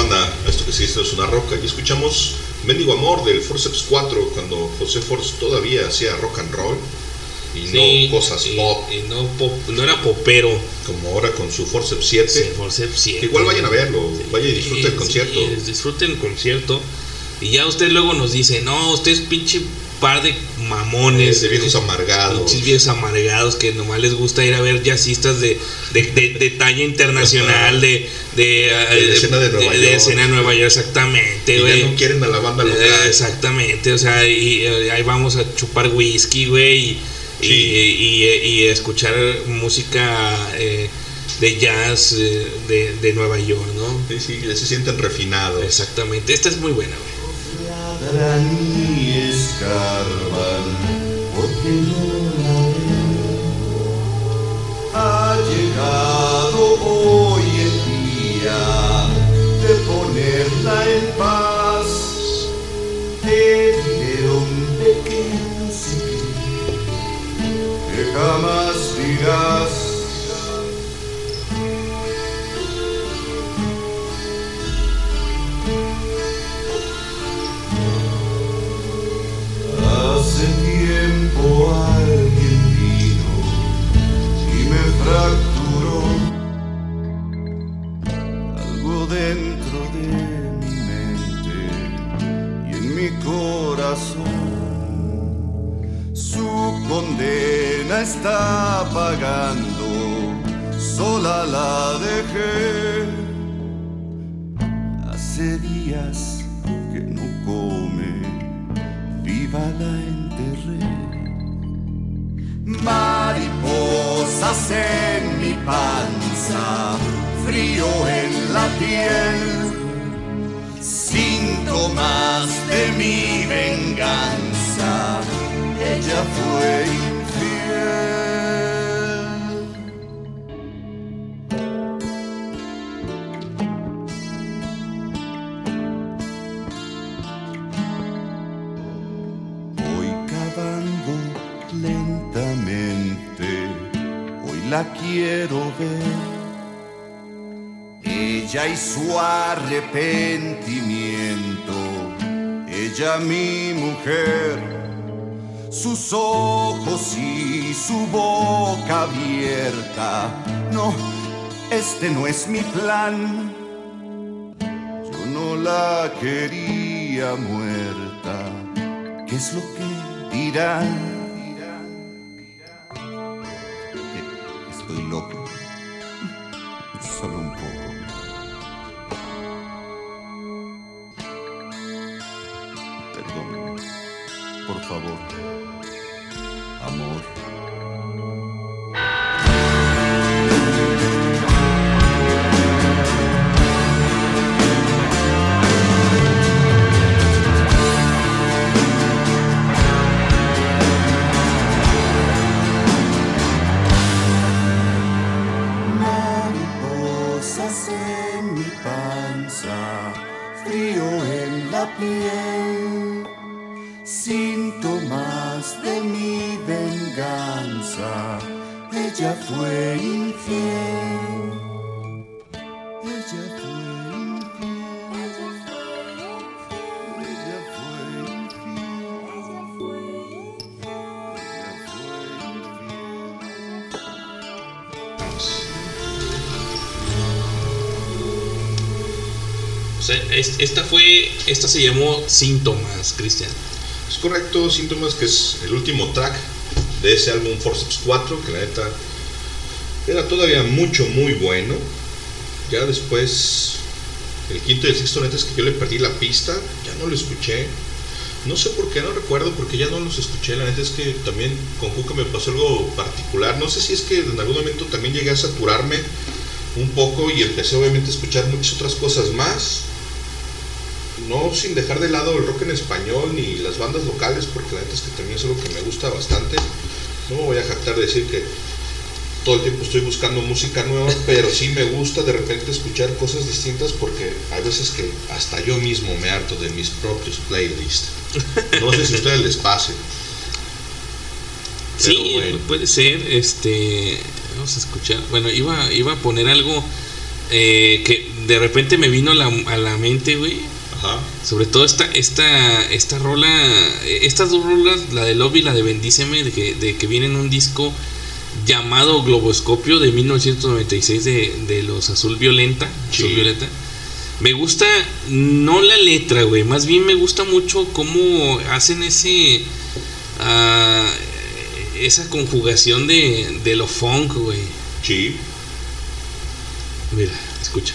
Banda. Esto que sí esto es una roca. Y escuchamos Mendigo Amor del Forceps 4, cuando José Force todavía hacía rock and roll y Sí, no cosas y- pop, y no, pop- no era popero. como ahora con su Forceps 7. Sí, Forceps siete. Que igual vayan a verlo, vaya y disfrute el Sí, concierto. sí, disfruten el concierto. Y ya usted luego nos dice, no, usted es pinche par de mamones. de viejos amargados. Pinches viejos amargados que nomás les gusta ir a ver jazzistas de, de, de- de talla internacional, de, de, De escena de Nueva de York. escena de Nueva York, exactamente, güey. ya no quieren a la banda Eh, local. Exactamente, o sea, y, eh, ahí vamos a chupar whisky, güey, y, Sí. y, y- y escuchar música eh, de jazz eh, de, de Nueva York, ¿no? Sí, sí, ya se sienten refinados. Exactamente, esta es muy buena, güey. ladran y escarban porque no la ven. Ha llegado hoy de ponerla en paz. Te diré un pequeño que jamás dirás. Hace tiempo alguien vino y me fracturó está pagando, sola la dejé. Hace días que no come viva la enterré. Mariposas en mi panza, frío en la piel, síntomas de mi venganza. Ella fue la quiero ver. Ella y su arrepentimiento, ella mi mujer, sus ojos y su boca abierta. No, este no es mi plan. Yo no la quería muerta. ¿Qué es lo que dirán? Estoy loco. Esta fue, esta se llamó Síntomas, Cristian. Es correcto, Síntomas, que es el último track de ese álbum Forceps 4, que la neta era todavía mucho, muy bueno. Ya después, el quinto y el sexto, neta es que yo le perdí la pista, ya no lo escuché. No sé por qué, no recuerdo, porque ya no los escuché. La neta es que también con Juca me pasó algo particular. No sé si es que en algún momento también llegué a saturarme un poco y empecé obviamente a escuchar muchas otras cosas más no sin dejar de lado el rock en español ni las bandas locales, porque la neta es que también es algo que me gusta bastante. No me voy a jactar de decir que todo el tiempo estoy buscando música nueva, [LAUGHS] pero sí me gusta de repente escuchar cosas distintas porque hay veces que hasta yo mismo me harto de mis propios playlists. No sé si a ustedes les pase. Sí, bueno. puede ser. Este, vamos a escuchar. Bueno, iba, iba a poner algo eh, que de repente me vino la, a la mente, güey. Ajá. Sobre todo esta, esta, esta rola, eh, estas dos rolas, la de Love y la de Bendíceme, de que, de que vienen un disco llamado Globoscopio de 1996 de, de los Azul Violenta. Sí. Azul Violeta. Me gusta, no la letra, güey, más bien me gusta mucho cómo hacen ese, ah, esa conjugación de, de lo funk, güey. Sí. Mira, escucha.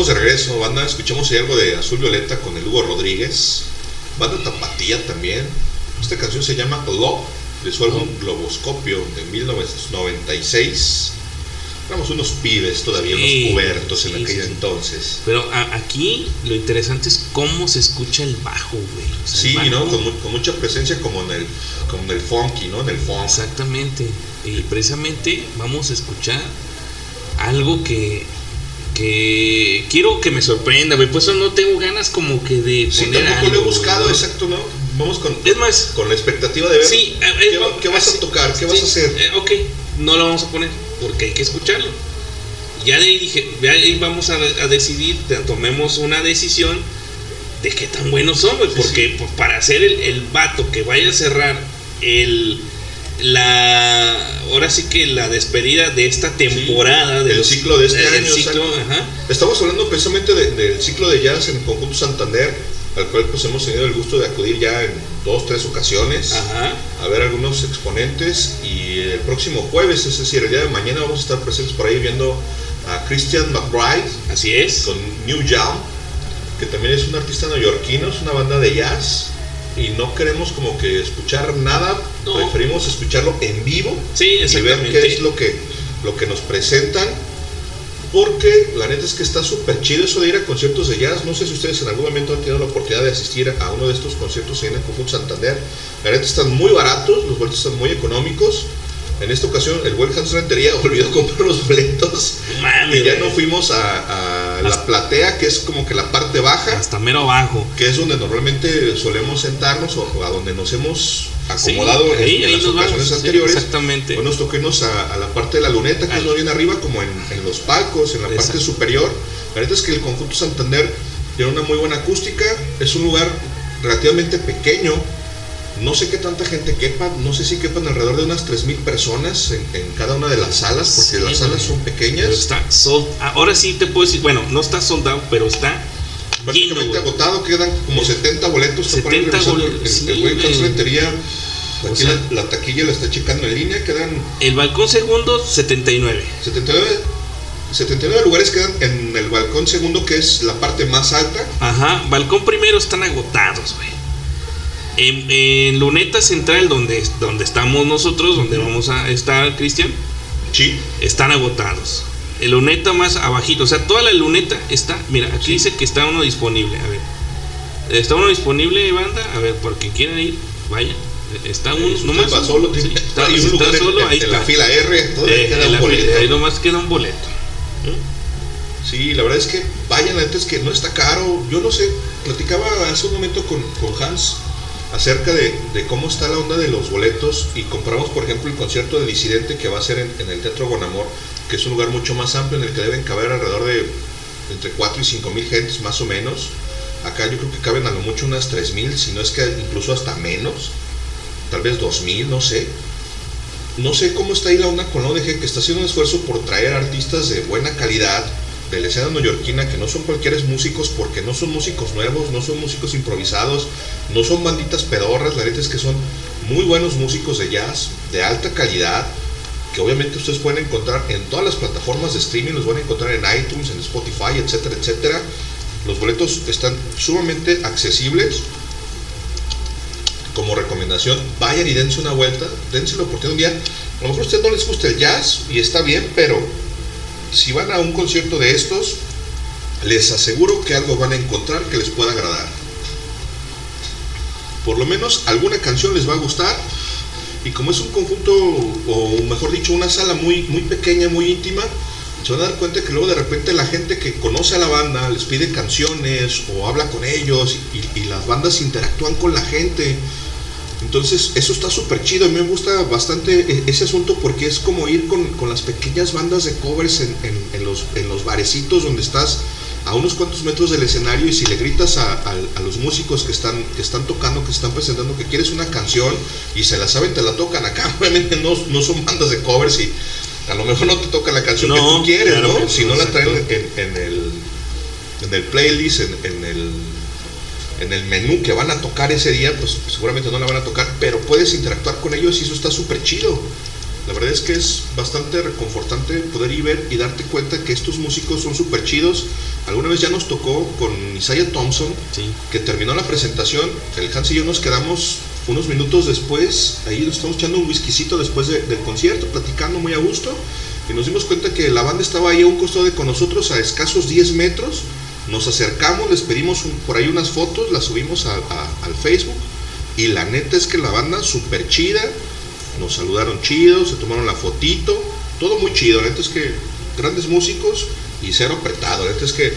Estamos de regreso, banda. Escuchamos ahí algo de Azul Violeta con el Hugo Rodríguez. Banda Tapatía también. Esta canción se llama Love, de su álbum Globoscopio de 1996. Éramos unos pibes todavía, unos Sí, pubertos en sí, aquel sí, entonces. Pero a- aquí lo interesante es cómo se escucha el bajo, güey. O sea, Sí, bajo- ¿no? Con, con mucha presencia como en el, como en el funky, ¿no? En el funk. Exactamente. Y precisamente vamos a escuchar algo que, que quiero que me sorprenda, güey. Por eso no tengo ganas como que de Sí, poner tampoco lo he buscado, ¿no? exacto, ¿no? Vamos con, Es más, con la expectativa de ver sí, qué, va- qué vas así- a tocar, qué vas sí, a hacer. eh, ok, no lo vamos a poner porque hay que escucharlo. Ya de ahí dije, de ahí vamos a, a decidir, tomemos una decisión de qué tan buenos son, güey. Sí, Porque pues, para hacer el, el vato que vaya a cerrar el la ahora sí que la despedida de esta temporada de el los- ciclo de este del año, ciclo, exacto. ajá. Estamos hablando precisamente de- del ciclo de jazz en el Conjunto Santander, al cual pues hemos tenido el gusto de acudir ya en dos, tres ocasiones Ajá. a ver algunos exponentes y el próximo jueves, es decir, el día de mañana vamos a estar presentes por ahí viendo a Christian McBride Así es. con New Jam, que también es un artista neoyorquino, es una banda de jazz y no queremos como que escuchar nada, No. preferimos escucharlo en vivo Sí, y ver qué es lo que, lo que nos presentan. Porque la neta es que está súper chido eso de ir a conciertos de jazz. No sé si ustedes en algún momento han tenido la oportunidad de asistir a uno de estos conciertos en el Conjunto Santander. La neta están muy baratos, los boletos están muy económicos. En esta ocasión el buen Hans Rentería [LAUGHS] olvidó comprar los boletos. Mames, y ya no fuimos a, a la platea, que es como que la parte baja Hasta mero abajo. que es donde normalmente solemos sentarnos o a donde nos hemos acomodado Sí, en, ahí- en ahí las ocasiones vamos, sí, anteriores. exactamente. Pues nos tocó irnos a, a la parte de la luneta, que Ah. es más bien arriba, como en, en los palcos, en la parte Exacto. superior. La neta es que el conjunto Santander tiene una muy buena acústica, es un lugar relativamente pequeño. No sé qué tanta gente quepa, no sé si quepan alrededor de unas 3.000 personas en, en cada una de las salas, porque Sí, las salas son pequeñas. está sold. Ahora sí te puedo decir, bueno, no está soldado, pero está lleno. Prácticamente güey. agotado, quedan como 70 boletos. está por ahí 70 revisando boletos, El, sí, el buen güey. Hans Rentería, O aquí sea- la, la taquilla la está checando en línea, quedan El balcón segundo, 79. 79, 79 lugares quedan en el balcón segundo, que es la parte más alta. Ajá, balcón primero están agotados, güey. En, en luneta central, donde, donde estamos nosotros, donde vamos a estar, Cristian, Sí, están agotados. El luneta más abajito, o sea, toda la luneta está. Mira, aquí dice que está uno disponible. A ver, ¿está uno disponible, banda? A ver, por quien quiera ir, vaya. Está uno, usted nomás. va solo, sí, está, hay un si está lugar en- solo, en, ahí en la está. fila R, todavía Eh, queda un boleto. ahí nomás queda un boleto. Sí, la verdad es que vayan antes que no está caro. Yo no sé, platicaba hace un momento con, con Hans acerca de, de cómo está la onda de los boletos y compramos, por ejemplo, el concierto de Disidente que va a ser en, el Teatro Bonamor, que es un lugar mucho más amplio en el que deben caber alrededor de entre 4 y 5 mil gentes más o menos. Acá yo creo que caben a lo mucho unas 3 mil, si no es que incluso hasta menos, tal vez 2 mil, no sé. No sé cómo está ahí la onda con la ODG, que está haciendo un esfuerzo por traer artistas de buena calidad, de la escena neoyorquina, que no son cualquiera músicos, porque no son músicos nuevos, no son músicos improvisados, no son banditas pedorras, la neta es que son muy buenos músicos de jazz, de alta calidad, que obviamente ustedes pueden encontrar en todas las plataformas de streaming, los van a encontrar en iTunes, en Spotify, etcétera, etcétera. Los boletos están sumamente accesibles. Como recomendación, vayan y dense una vuelta, dense la oportunidad un día. A lo mejor a ustedes no les gusta el jazz y está bien, pero si van a un concierto de estos, les aseguro que algo van a encontrar que les pueda agradar. Por lo menos alguna canción les va a gustar. Y como es un conjunto, o mejor dicho, una sala muy, muy pequeña, muy íntima, se van a dar cuenta que luego de repente la gente que conoce a la banda les pide canciones o habla con ellos y, y las bandas interactúan con la gente. Entonces, eso está súper chido. A mí me gusta bastante e- ese asunto porque es como ir con, con las pequeñas bandas de covers en, en- en los, en los barecitos donde estás a unos cuantos metros del escenario y si le gritas a, a- a los músicos que están, que están tocando, que están presentando que quieres una canción y se la saben, te la tocan acá. [LAUGHS] Obviamente no, no son bandas de covers y a lo mejor no te tocan la canción que tú quieres, claro ¿no? Si no, la traen en, en el, en el playlist, en, en el en el menú que van a tocar ese día, pues seguramente no la van a tocar, pero puedes interactuar con ellos y eso está súper chido. La verdad es que es bastante reconfortante poder ir ver y darte cuenta que estos músicos son súper chidos. Alguna vez ya nos tocó con Isaiah Thompson, Sí. que terminó la presentación. El Hans y yo nos quedamos unos minutos después, ahí nos estamos echando un whiskycito después de- del concierto, platicando muy a gusto. Y nos dimos cuenta que la banda estaba ahí a un costado de con nosotros a escasos 10 metros. Nos acercamos, les pedimos un- por ahí unas fotos, las subimos a- a- al Facebook. Y la neta es que la banda súper chida, nos saludaron chidos, se tomaron la fotito, todo muy chido. La neta es que grandes músicos y cero apretado. La neta es que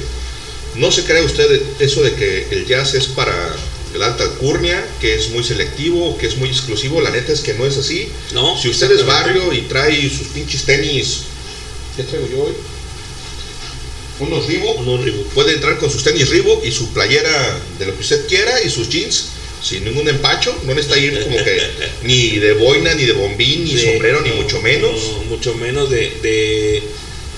no se cree usted eso de que el jazz es para el alta alcurnia, que es muy selectivo, que es muy exclusivo. La neta es que no es así. No, Si usted es barrio y trae sus pinches tenis, ¿qué traigo yo hoy? Unos Reebok, Unos Reebok. puede entrar con sus tenis Reebok y su playera de lo que usted quiera y sus jeans sin ningún empacho, no necesita ir como que [LAUGHS] ni de boina, ni de bombín, ni De- sombrero, ni mucho menos, no, mucho menos de. de.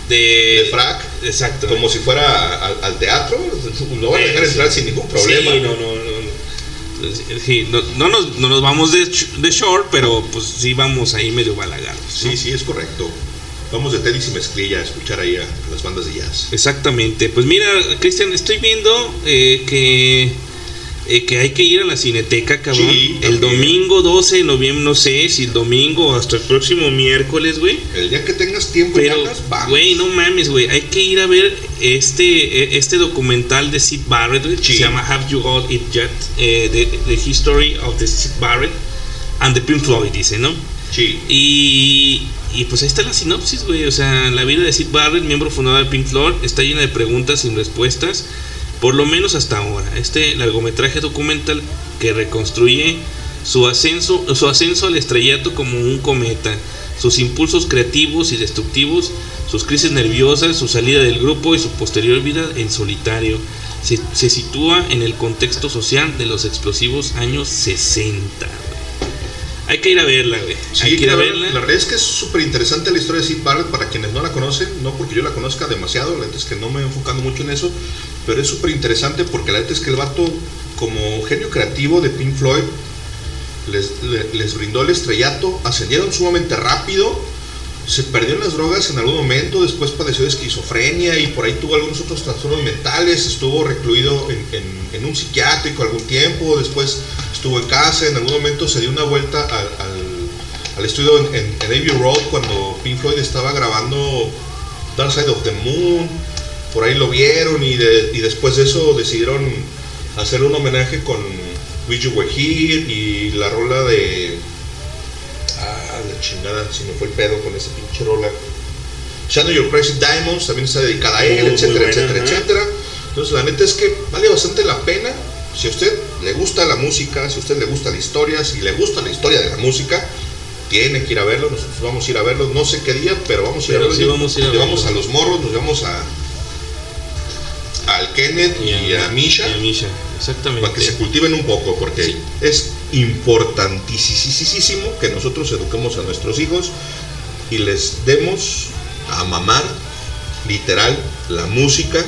de, de frac, Exacto. como si fuera al, al teatro, lo van a dejar entrar sí. sin ningún problema. Sí, no, no, no. Sí, no, no nos, no nos vamos de, de short, pero pues sí vamos ahí medio balagados. ¿no? Sí, sí, es correcto. Vamos de tenis y mezclilla a escuchar ahí a, las bandas de jazz. Exactamente. Pues mira, Cristian, estoy viendo eh, que, eh, que hay que ir a la cineteca, cabrón. Sí, el domingo 12 de noviembre, no sé si el domingo o hasta el próximo miércoles, güey. El día que tengas tiempo Pero, güey, no mames, güey. Hay que ir a ver este, este documental de Sid Barrett, que Sí. se llama Have You Got It Yet? Eh, the, the History of the Sid Barrett and the Pink Floyd, dice, ¿no? Sí, Y, y pues ahí está la sinopsis, güey. O sea, la vida de Sid Barrett, miembro fundador de Pink Floyd, está llena de preguntas sin respuestas, por lo menos hasta ahora. Este largometraje documental que reconstruye su ascenso, su ascenso al estrellato como un cometa, sus impulsos creativos y destructivos, sus crisis nerviosas, su salida del grupo y su posterior vida en solitario. Se, se sitúa en el contexto social de los explosivos años 60. Hay que ir a verla, güey. Sí, Hay que ir a verla. La verdad es que es súper interesante la historia de Sid Barrett para quienes no la conocen, no porque yo la conozca demasiado, la neta es que no me he enfocado mucho en eso, pero es súper interesante porque la neta es que el vato, como genio creativo de Pink Floyd, les, le- les brindó el estrellato, ascendieron sumamente rápido, se perdió en las drogas en algún momento, después padeció de esquizofrenia y por ahí tuvo algunos otros trastornos mentales, estuvo recluido en, en- en un psiquiátrico algún tiempo, después estuvo en casa, en algún momento se dio una vuelta al, al- al estudio en, en, en Abbey Road cuando Pink Floyd estaba grabando Dark Side of the Moon, por ahí lo vieron y, de- y después de eso decidieron hacer un homenaje con Were Here y la rola de... Ah, la chingada, si me fue el pedo con esa pinche rola. Shadow Your Crazy Diamonds también está dedicada a él, muy etcétera, buena, etcétera, etcétera. Entonces la neta es que vale bastante la pena. Si a usted le gusta la música, si a usted le gusta la historia, si le gusta la historia de la música, tiene que ir a verlo. Nosotros vamos a ir a verlo, no sé qué día, pero vamos a ir Pero a verlo. sí vamos a ir a Llevamos verlo. a los morros, nos llevamos a al Kenneth y a, Misha y a Misha, exactamente. para que se cultiven un poco, porque Sí. es importantísimo que nosotros eduquemos a nuestros hijos y les demos a mamar literal la música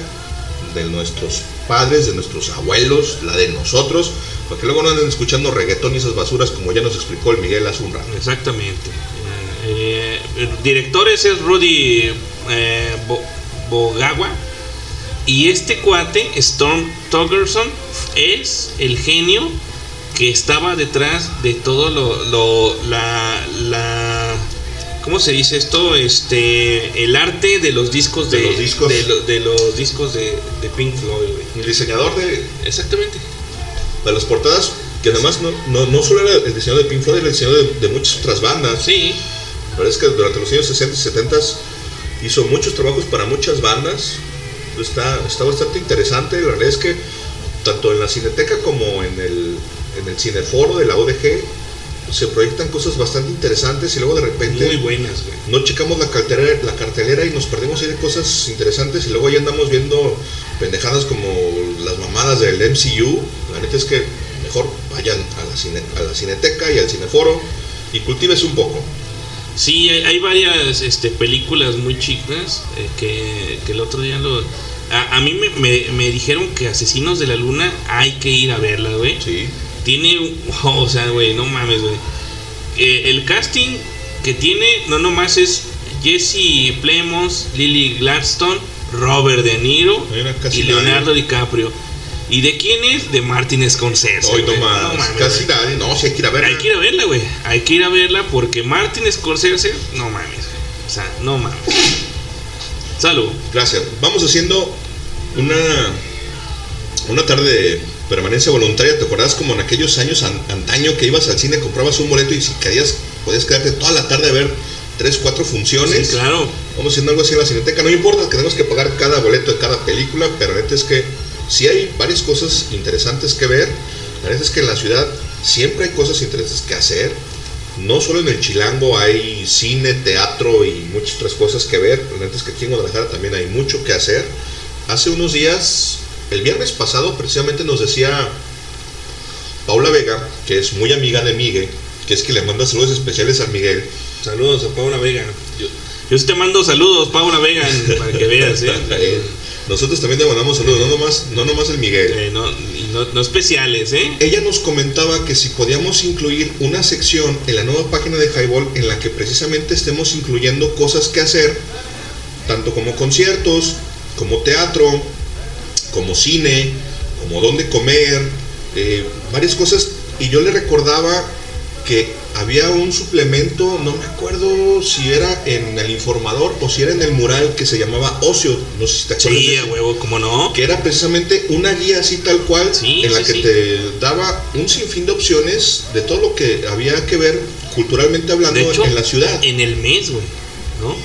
de nuestros padres, de nuestros abuelos, la de nosotros, para que luego no anden escuchando reggaetón y esas basuras como ya nos explicó el Miguel hace. Exactamente. Eh, el director ese es Rudy eh, Bo- Bogawa. Y este cuate, Storm Togerson, es el genio que estaba detrás de todo lo, lo- la, la ¿cómo se dice esto? Este el arte de los discos de, De los discos. de, lo- de los discos de, de Pink Floyd, güey. El diseñador de, Exactamente. de las portadas, que además no, no, no solo era el diseñador de Pink Floyd, era el diseñador de, de muchas otras bandas. Sí, La verdad es que durante los años 60 y 70 hizo muchos trabajos para muchas bandas. Está, está bastante interesante. La verdad es que tanto en la Cineteca como en el, en el Cineforo de la ODG se proyectan cosas bastante interesantes y luego de repente muy buenas, güey. no checamos la cartelera, la cartelera y nos perdemos ahí de cosas interesantes y luego ya andamos viendo pendejadas como las mamadas del MCU. La neta es que mejor vayan a la, cine, a la Cineteca y al Cineforo y cultíves un poco. Sí, hay, hay varias este, películas muy chicas eh, que, que el otro día lo... A, a mí me, me- me dijeron que Asesinos de la Luna hay que ir a verla, güey. Sí. Tiene... O sea, güey, no mames, güey. Eh, el casting que tiene, no nomás es Jesse Plemons, Lily Gladstone, Robert De Niro y Leonardo DiCaprio. ¿Y de quién es? De Martin Scorsese. Hoy no mames, casi nadie. No, sí hay que ir a ver. Hay que ir a verla, güey. Hay que ir a verla porque Martin Scorsese, no mames. güey. O sea, no mames. Salud. Gracias. Vamos haciendo una, una tarde de permanencia voluntaria. ¿Te acordás como en aquellos años an- antaño que ibas al cine, comprabas un boleto y si querías, podías quedarte toda la tarde a ver tres, cuatro funciones? Sí, claro. Vamos haciendo algo así en la cineteca. No importa que tenemos que pagar cada boleto de cada película, pero la neta es que sí hay varias cosas interesantes que ver. La neta es que en la ciudad siempre hay cosas interesantes que hacer. No solo en el Chilango hay cine, teatro y muchas otras cosas que ver. La neta es que aquí en Guadalajara también hay mucho que hacer. Hace unos días, el viernes pasado, precisamente nos decía Paula Vega, que es muy amiga de Miguel, que es que le manda saludos especiales a Miguel. Saludos a Paula Vega. Yo, yo sí te mando saludos, Paula Vega, para que veas, ¿eh? [LAUGHS] Eh, Nosotros también te mandamos saludos, no nomás, no nomás el Miguel. Eh, no, no, no especiales, ¿eh? Ella nos comentaba que si podíamos incluir una sección en la nueva página de Highball en la que precisamente estemos incluyendo cosas que hacer, tanto como conciertos, como teatro, como cine, como dónde comer, eh, varias cosas. Y yo le recordaba que había un suplemento, no me acuerdo si era en el informador o si era en el mural que se llamaba Ocio, no sé si te acuerdas. Sí, huevo, ¿cómo no? que era precisamente una guía así tal cual Sí, en la sí, que sí. te daba un sinfín de opciones de todo lo que había que ver culturalmente hablando hecho, en la ciudad. En el mes, güey, ¿no?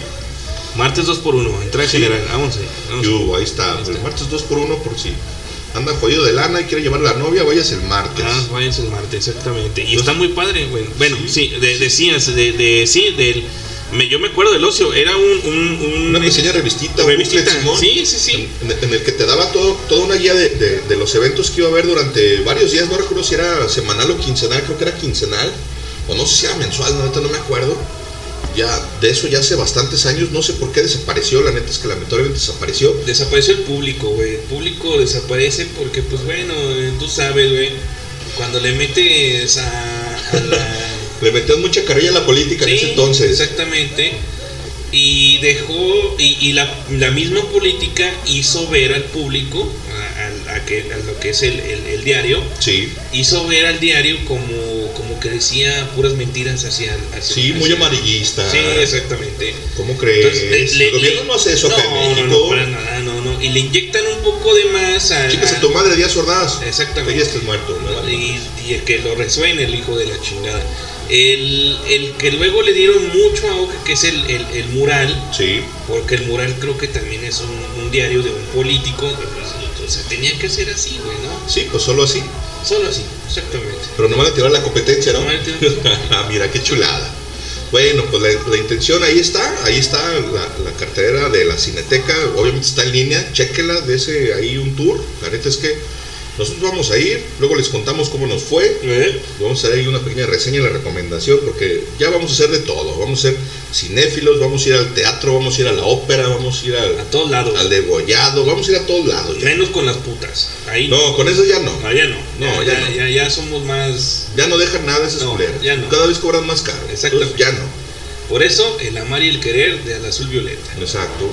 Martes 2 por 1 entrada Sí. general. Vamos ahí. Vamos ahí. Yu, ahí está, Ahí está. martes 2 por 1 por si anda jodido de lana y quiere llevar a la novia, vayas el martes. Ah, váyanse el martes, exactamente. Y está muy padre, güey. Bueno, sí, de, decías, de, de, sí, del. Me, yo me acuerdo del ocio, era un. un, un- una pequeña revistita, un Revistita, Simón, sí, sí, sí. En, en el que te daba todo, toda una guía de, de- de los eventos que iba a haber durante varios días, no recuerdo si era semanal o quincenal, creo que era quincenal, o no sé si era mensual, neta no me acuerdo. Ya, de eso ya hace bastantes años, no sé por qué desapareció, la neta es que lamentablemente desapareció. Desapareció el público, güey. El público desaparece porque, pues bueno, eh, tú sabes, güey. Cuando le metes a, a la. [LAUGHS] Le metían mucha carrilla a la política en ese entonces. Exactamente. Y dejó, y, y la, la misma política hizo ver al público, a, a- a que, a lo que es el, el- el diario, Sí, hizo ver al diario como, como que decía puras mentiras hacia el. hacia- sí, muy amarillista. Sí, exactamente. ¿Cómo crees? Entonces, le- el gobierno le- no hace eso acá en no, no, México. no, para nada, no, no. Y le inyectan un poco de más a. Chicas, a tu madre Díaz Ordaz. Exactamente. Ahí estés muerto. vale y, y el que lo resuene el hijo de la chingada. El, el que luego le dieron mucho auge, que es el, el, el mural, Sí, porque el mural creo que también es un, un diario de un político, pues, o sea, tenía que ser así, güey, ¿no? sí, pues solo así. Solo así, exactamente. Pero no van a tirar la competencia, ¿no? [LAUGHS] Ah, Mira, qué chulada. Bueno, pues la, la intención ahí está, ahí está la, la cartera de la Cineteca, obviamente está en línea, chéquela, ese ahí un tour. La neta es que nosotros vamos a ir, luego les contamos cómo nos fue, ¿Eh? vamos a ahí una pequeña reseña y la recomendación, porque ya vamos a hacer de todo, vamos a ser cinéfilos, vamos a ir al teatro, vamos a ir a la ópera, vamos a ir al, A todos lados. al degollado, vamos a ir a todos lados. ya. Menos con las putas. Ahí No, con eso ya no. no, ya no. No, ya, ya ya, no. somos más. Ya no dejan nada esas No, culeras. ya no. Cada vez cobran más caro. Exactamente. Entonces, ya no. Por eso, el amar y el querer de al azul violeta. Exacto.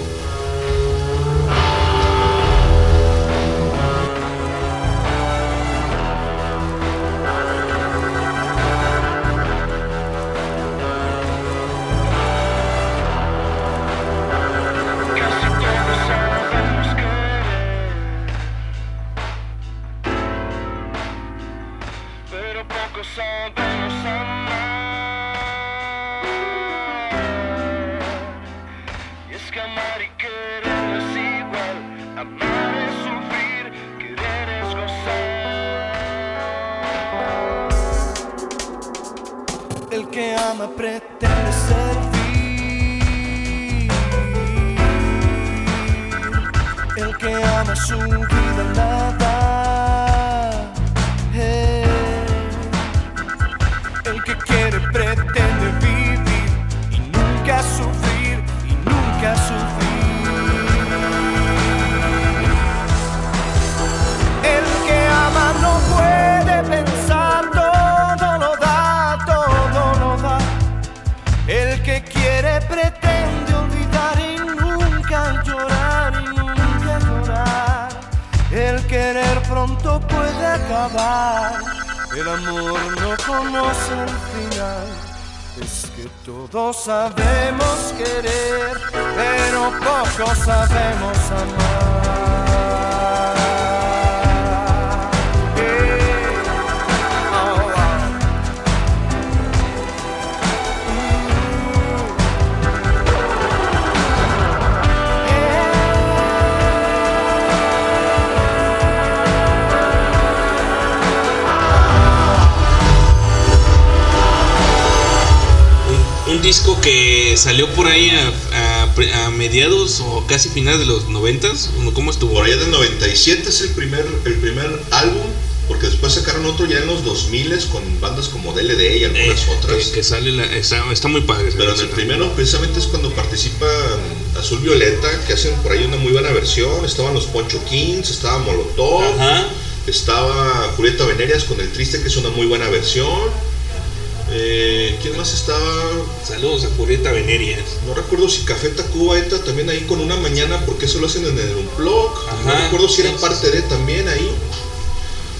Pretende servir. El que ama su vida nada. El amor no conoce el final. Es que todos sabemos querer, pero poco sabemos amar. Disco que salió por ahí a, a mediados o casi finales de los noventas. ¿Cómo estuvo? Por allá del 97 es el primer, el primer álbum, porque después sacaron otro ya en los 2000 con bandas como DLD y Eh, algunas otras. que, que sale la- está, está muy padre. Pero en el primero precisamente es cuando participa mm, Azul Violeta, que hacen por ahí una muy buena versión. Estaban los Poncho Kings, estaba Molotov, Ajá. estaba Julieta Venerias con El Triste, que es una muy buena versión. Eh, ¿Quién más estaba? Saludos a Julieta Venerias. No recuerdo si Café Tacuba entra también ahí con una mañana, porque eso lo hacen en el Unplug. No recuerdo si era sí, parte de también ahí.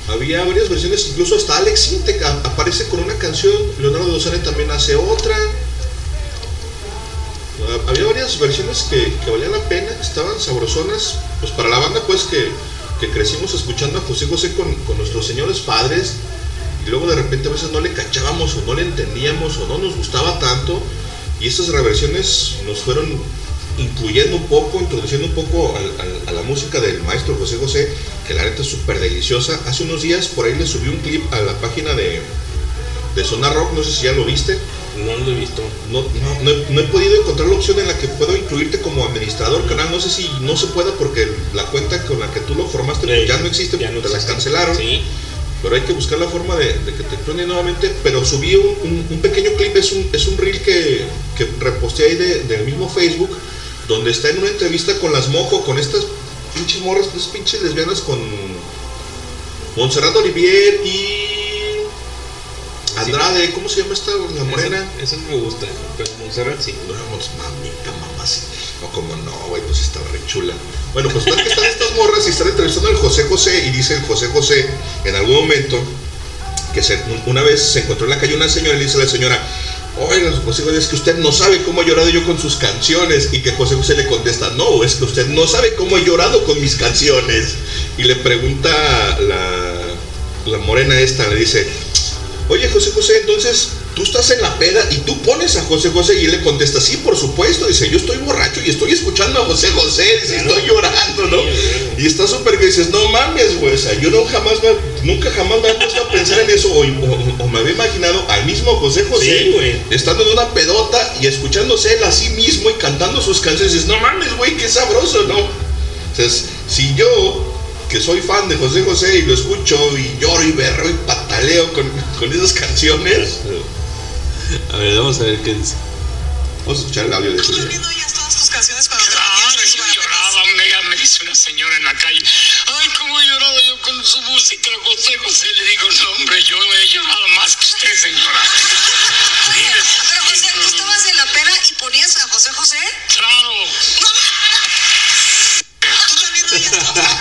Había varias versiones, incluso hasta Alex Sintek aparece con una canción, Leonardo Dosane también hace otra. Ah, Había varias versiones que, que valían la pena, que estaban sabrosonas, pues para la banda pues que, que crecimos escuchando a José José con, con nuestros señores padres y luego de repente a veces no le cachábamos o no le entendíamos o no nos gustaba tanto y estas reversiones nos fueron incluyendo un poco, introduciendo un poco a la música del maestro José José, que la neta es súper deliciosa. Hace unos días por ahí le subí un clip a la página de, de Sonar Rock, no sé si ya lo viste. No lo he visto. No, no, no he, no he podido encontrar la opción en la que puedo incluirte como administrador canal. No sé si no se pueda porque la cuenta con la que tú lo formaste pues, ya no existe, ya no te la cancelaron. Sí. Pero hay que buscar la forma de, de que te incluyan nuevamente. Pero subí un, un- un pequeño clip, es un, es un reel que, que reposté ahí de- del mismo Facebook, donde está en una entrevista con las Mojo, con estas pinches morras, estas pinches lesbianas con Montserrat Olivier y Andrade, ¿cómo se llama esta, la morena? Esa, esa no me gusta, pero Montserrat sí. No, mamita, mamá, sí. No, como no, güey, pues estaba re chula. Bueno, pues que están estas morras y están entrevistando al José José y dice el José José en algún momento que una vez se encontró en la calle una señora y le dice a la señora, oiga, José José, es que usted no sabe cómo he llorado yo con sus canciones. Y que José José le contesta, no, es que usted no sabe cómo he llorado con mis canciones. Y le pregunta la, la morena esta, le dice, Oye, José José, entonces tú estás en la peda y tú pones a José José y él le contesta, sí, por supuesto. Dice, yo estoy borracho y estoy escuchando a José José. Dice, Claro. estoy llorando, ¿no? Y está súper que dices, no mames, güey. O sea, yo no jamás me, nunca jamás me he puesto a pensar en eso o, o- o me había imaginado al mismo José José Sí, estando en una pedota y escuchándose él a sí mismo y cantando sus canciones. Dices, no mames, güey, qué sabroso, ¿no? Entonces, si yo, que soy fan de José José y lo escucho y lloro y berro y pataleo con, con esas canciones, [LAUGHS] A ver, vamos a ver qué dice. vamos a escuchar el audio de ¿Tú Julián. también oías todas tus canciones cuando te Claro, tus yo lloraba, día me dice una señora en la calle, ay, cómo he llorado yo con su música, José José, le digo, no, hombre, yo he llorado más que usted, señora. [LAUGHS] Pero José, ¿tú estabas en la pena y ponías a José José? Claro, ¿Tú también oías todas?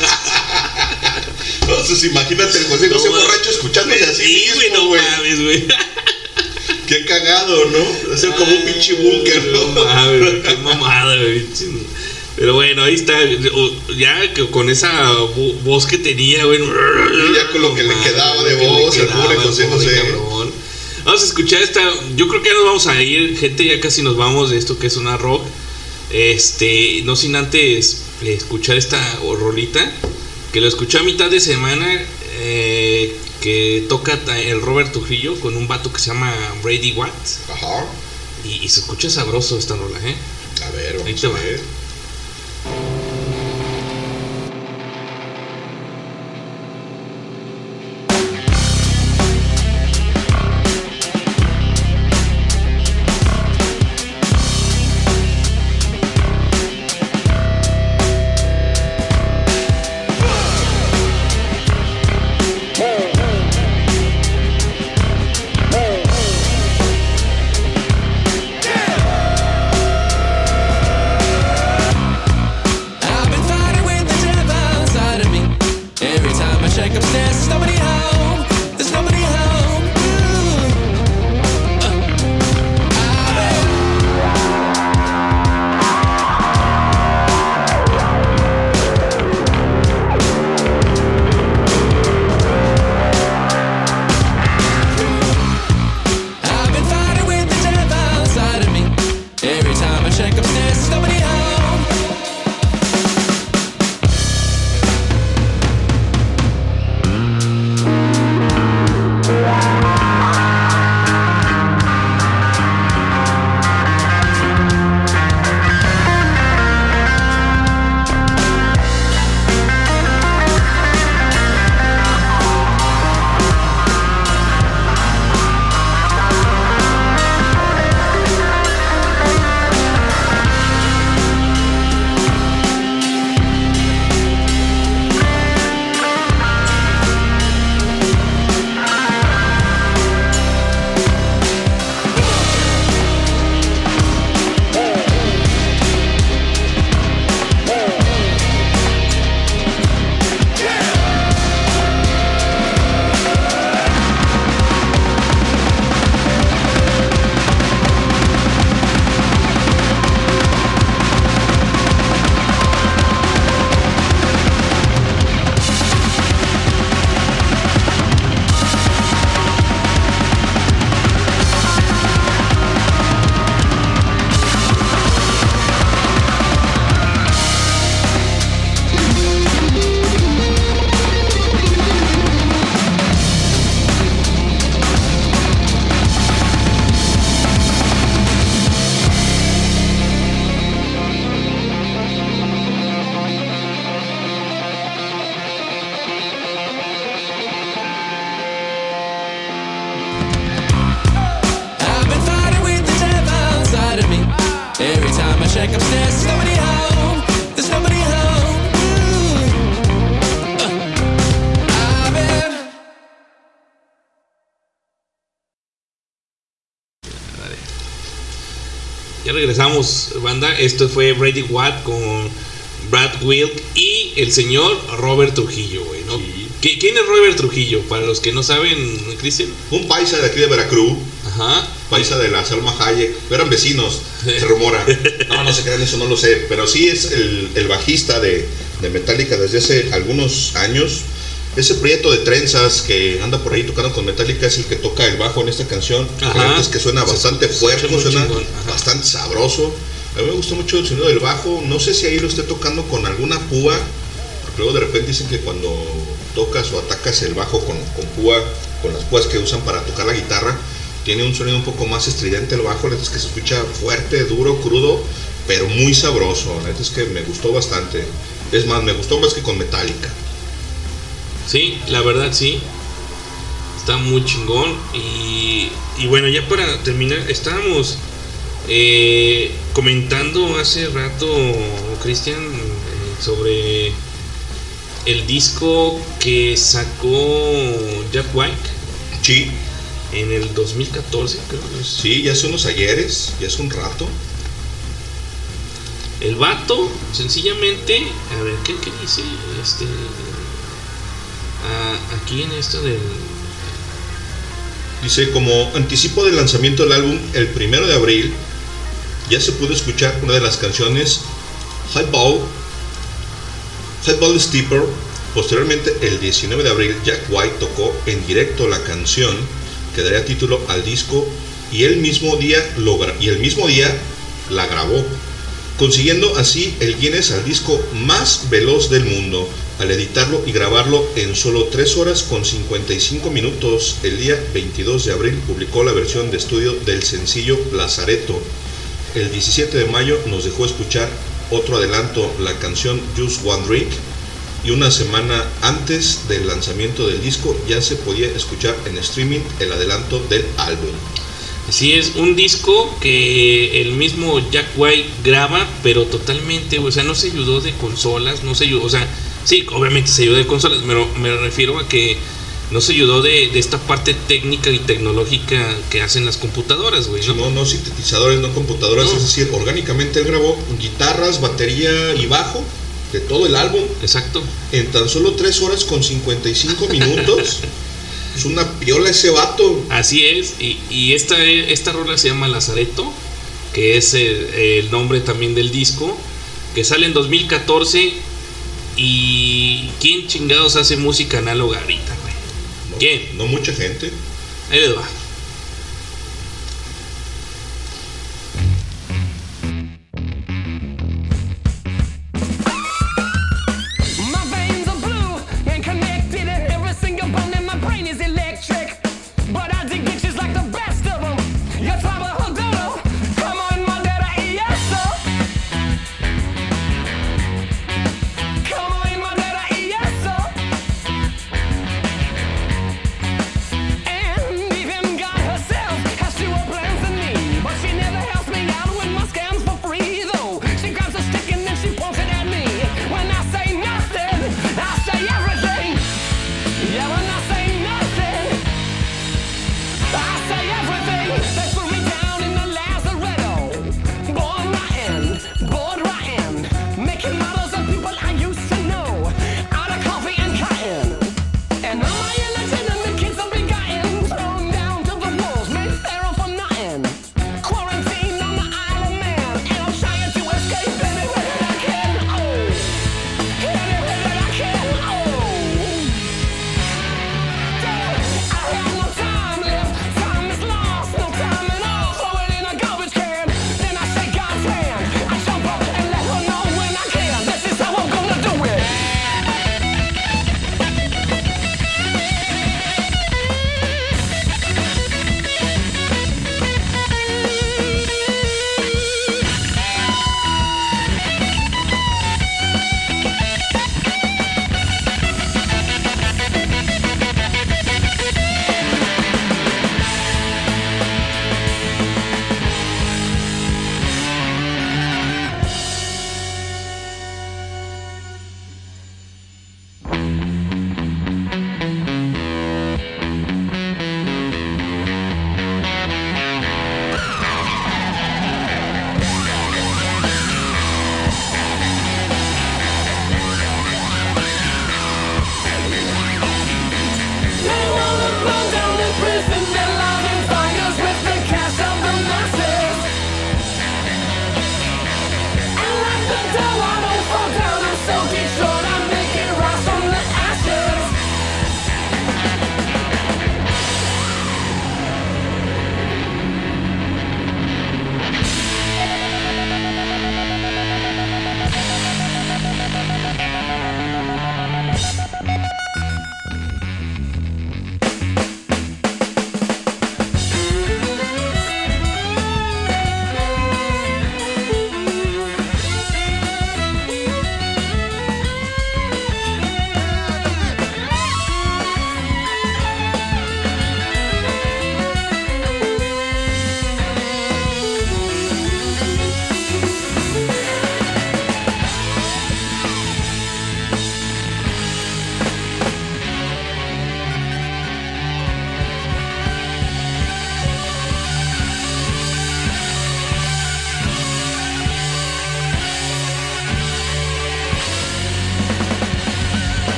Entonces, imagínate el José José No, borracho escuchándose así Sí, güey, no mames, güey. [LAUGHS] Qué cagado, ¿no? Hacer como un pinche búnker, No mames, qué mamada, güey. Pero bueno, ahí está. Ya con esa vo- voz que tenía, güey. ya con lo que le quedaba de voz, el pobre José José. Vamos a escuchar esta. Yo creo que ya nos vamos a ir, gente. Ya casi nos vamos de esto que es una rock. Este, no sin antes eh, escuchar esta rolita. Que lo escuché a mitad de semana. eh, que toca el Robert Trujillo con un vato que se llama Brady Watt. Ajá. Y, y se escucha sabroso esta rola, ¿eh? A ver, Ahí vamos te a va. ver. Esto fue Brady Watt con Brad Wilk y el señor Robert Trujillo, güey, ¿no? Sí. ¿Qui- ¿Quién es Robert Trujillo? Para los que no saben, Cristian. Un paisa de aquí de Veracruz, Ajá. paisa de la Salma Hayek, eran vecinos, se rumora. No, no se crean eso, no lo sé, pero sí es el, el bajista de, de Metallica desde hace algunos años. Ese prieto de trenzas que anda por ahí tocando con Metallica es el que toca el bajo en esta canción. Ajá. Es que suena bastante fuerte, suena chingón, bastante sabroso. A mí me gustó mucho el sonido del bajo. No sé si ahí lo esté tocando con alguna púa. Porque luego de repente dicen que cuando tocas o atacas el bajo con, con púa, con las púas que usan para tocar la guitarra, tiene un sonido un poco más estridente el bajo. La es que se escucha fuerte, duro, crudo, pero muy sabroso. La es que me gustó bastante. Es más, me gustó más que con Metallica. Sí, la verdad sí. Está muy chingón. Y, y bueno, ya para terminar, estábamos eh, comentando hace rato, Cristian, eh, sobre el disco que sacó Jack White Sí, en el 2014, creo que es. sí, ya hace unos ayeres, ya hace un rato. El vato, sencillamente, a ver, ¿qué, qué dice? Este, aquí en esto del... Dice, como anticipo del lanzamiento del álbum el primero de abril, ya se pudo escuchar una de las canciones Highball, Highball Steeper. Posteriormente, el 19 de abril, Jack White tocó en directo la canción que daría título al disco y el mismo día, y el mismo día la grabó, consiguiendo así el Guinness al disco más veloz del mundo al editarlo y grabarlo en solo 3 horas con 55 minutos. El día 22 de abril publicó la versión de estudio del sencillo Lazareto. El 17 de mayo nos dejó escuchar otro adelanto, la canción Just One Drink, y una semana antes del lanzamiento del disco ya se podía escuchar en streaming el adelanto del álbum. Sí, es un disco que el mismo Jack White graba, pero totalmente, o sea, no se ayudó de consolas, no se ayudó, o sea, sí, obviamente se ayudó de consolas, pero me refiero a que no se ayudó de, de esta parte técnica y tecnológica que hacen las computadoras, güey, ¿no? No, no sintetizadores, no computadoras, No. es decir, orgánicamente él grabó guitarras, batería y bajo de todo el álbum Exacto. en tan solo 3 horas con 55 minutos. [LAUGHS] es una piola ese vato. Así es, y, y esta, esta rola se llama Lazareto, que es el, el nombre también del disco, que sale en 2014. ¿Y quién chingados hace música análoga ahorita, No mucha gente.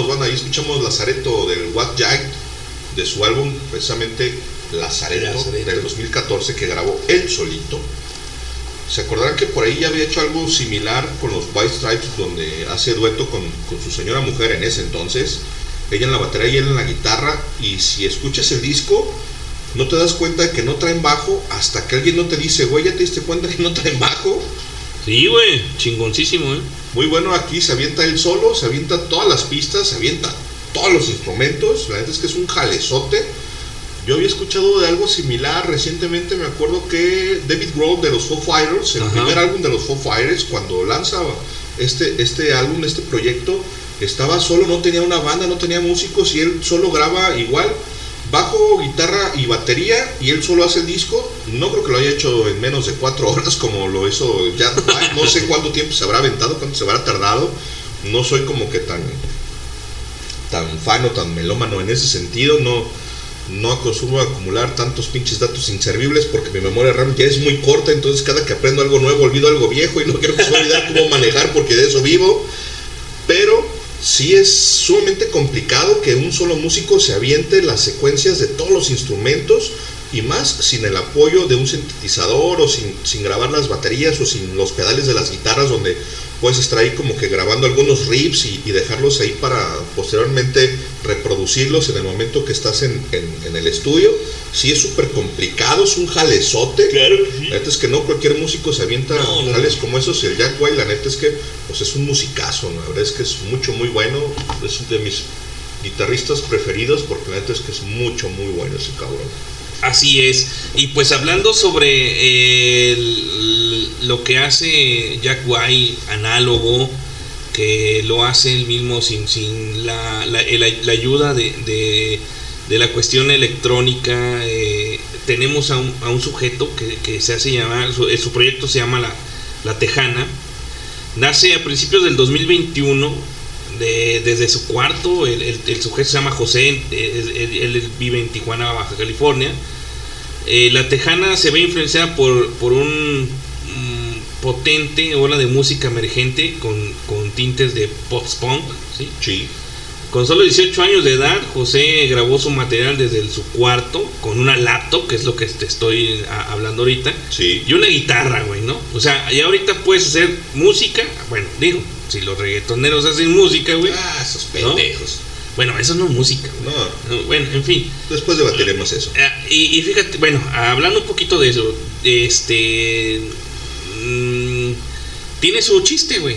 Regresamos, bueno, ahí escuchamos Lazareto del What Jack de su álbum precisamente Lazareto, Lazareto. del 2014 que grabó él solito. Se acordarán que por ahí ya había hecho algo similar con los White Stripes, donde hace dueto con, con su señora mujer en ese entonces. Ella en la batería y él en la guitarra. Y si escuchas el disco, no te das cuenta de que no traen bajo hasta que alguien no te dice, güey, ya te diste cuenta que no traen bajo. Sí, güey, chingoncísimo, ¿eh? Muy bueno aquí, se avienta él solo, se avienta todas las pistas, se avienta todos los instrumentos. La verdad es que es un jalezote. Yo había escuchado de algo similar recientemente, me acuerdo que David Grohl de los Foo Fighters, el Ajá. primer álbum de los Foo Fighters, cuando lanza este, este álbum, este proyecto, estaba solo, no tenía una banda, no tenía músicos y él solo graba igual bajo, guitarra y batería y él solo hace el disco. No creo que lo haya hecho en menos de cuatro [LAUGHS] horas como lo hizo White. No sé cuánto tiempo se habrá aventado, cuánto se habrá tardado. No soy como que tan tan fan o tan melómano en ese sentido. No, no acostumbro a acumular tantos pinches datos inservibles porque mi memoria RAM ya es muy corta. Entonces cada que aprendo algo nuevo olvido algo viejo y no quiero que se olvidar cómo manejar porque de eso vivo. Sí es sumamente complicado que un solo músico se aviente las secuencias de todos los instrumentos y más sin el apoyo de un sintetizador o sin, sin grabar las baterías o sin los pedales de las guitarras donde puedes estar ahí como que grabando algunos riffs y, y dejarlos ahí para posteriormente reproducirlos en el momento que estás en, en- en el estudio. Sí es súper complicado, es un jalezote. Claro que sí. La neta es que no cualquier músico se avienta No, no, jales como esos. El Jack White, la neta es que pues es un musicazo. La verdad es que es mucho, muy bueno. Es de mis guitarristas preferidos porque la neta es que es mucho, muy bueno ese cabrón. Así es. Y pues hablando sobre eh, el- lo que hace Jack White, análogo, lo hace él mismo sin, sin la, la- el- la ayuda de, de- de la cuestión electrónica, eh, tenemos a un, a un sujeto que, que se hace llamar, su, eh, proyecto se llama La, la Tejana. Nace a principios del 2021 de- desde su cuarto, el, el- sujeto se llama José, eh, él, vive en Tijuana, Baja California. Eh, la Tejana se ve influenciada por, por un mm, potente ola de música emergente con, con tintes de post-punk. ¿sí? Sí. Con solo 18 años de edad, José grabó su material desde su cuarto con una laptop, que es lo que te estoy hablando ahorita, Sí. y una guitarra, güey, ¿no? O sea, ya ahorita puedes hacer música, bueno, digo, si los reggaetoneros hacen música, güey. Ah, esos ¿no? pendejos. Bueno, eso no es música, güey. No, No, Bueno, en fin. después debatiremos eso. Eh, Y, y fíjate, bueno, hablando un poquito de eso, este. mm, tiene su chiste, güey.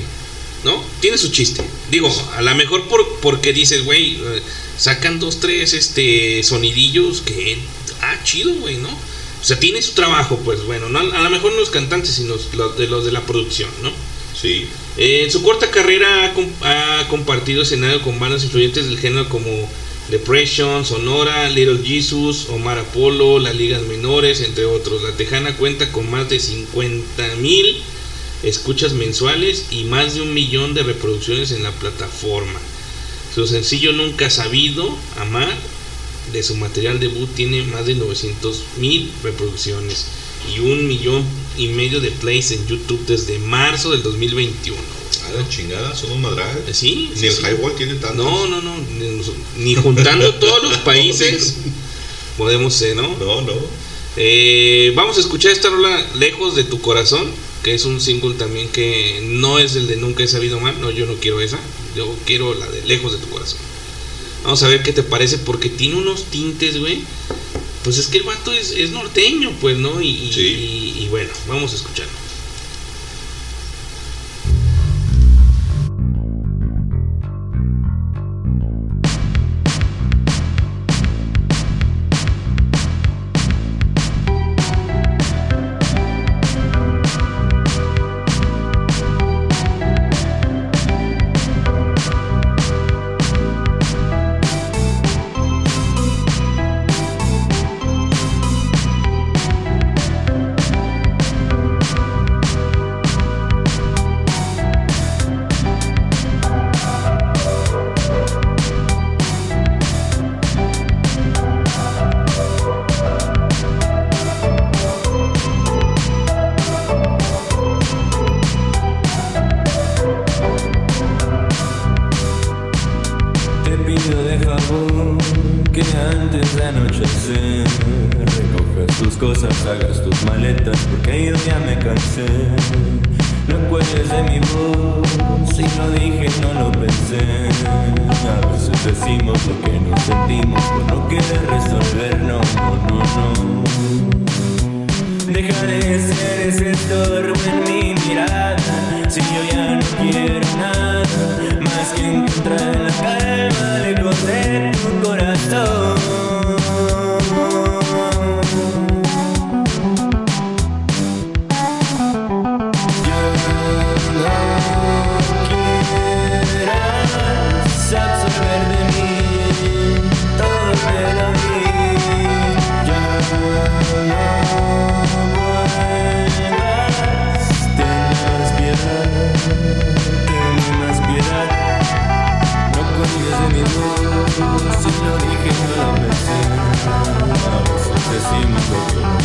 ¿No? Tiene su chiste. Digo, a lo mejor por, porque dices, güey, eh, sacan dos, tres este, sonidillos que. Ah, chido, güey, ¿no? O sea, tiene su trabajo, pues bueno, no, a lo mejor no los cantantes, sino los de los de la producción, ¿no? Sí. Eh, en su corta carrera ha compartido escenario con bandas influyentes del género como Depression, Sonora, Little Jesus, Omar Apollo, las ligas menores, entre otros. La Tejana cuenta con más de 50 mil escuchas mensuales y más de un millón de reproducciones en la plataforma. Su sencillo Nunca Sabido Amar de su material debut tiene más de 900 mil reproducciones y un millón y medio de plays en YouTube desde marzo del 2021. A la chingada, son un madral. Sí, Ni sí, el sí. Highball tiene tantos. No, no, no, ni, juntando todos los [LAUGHS] países podemos ser, ¿no? No, no. Eh, vamos a escuchar esta rola Lejos de tu corazón, que es un single también que no es el de Nunca he sabido mal, no, yo no quiero esa, yo quiero la de Lejos de tu corazón. Vamos a ver qué te parece, porque tiene unos tintes, güey. Pues es que el vato es, es norteño, pues, ¿no? Y, y- Sí. y- y bueno, vamos a escucharlo.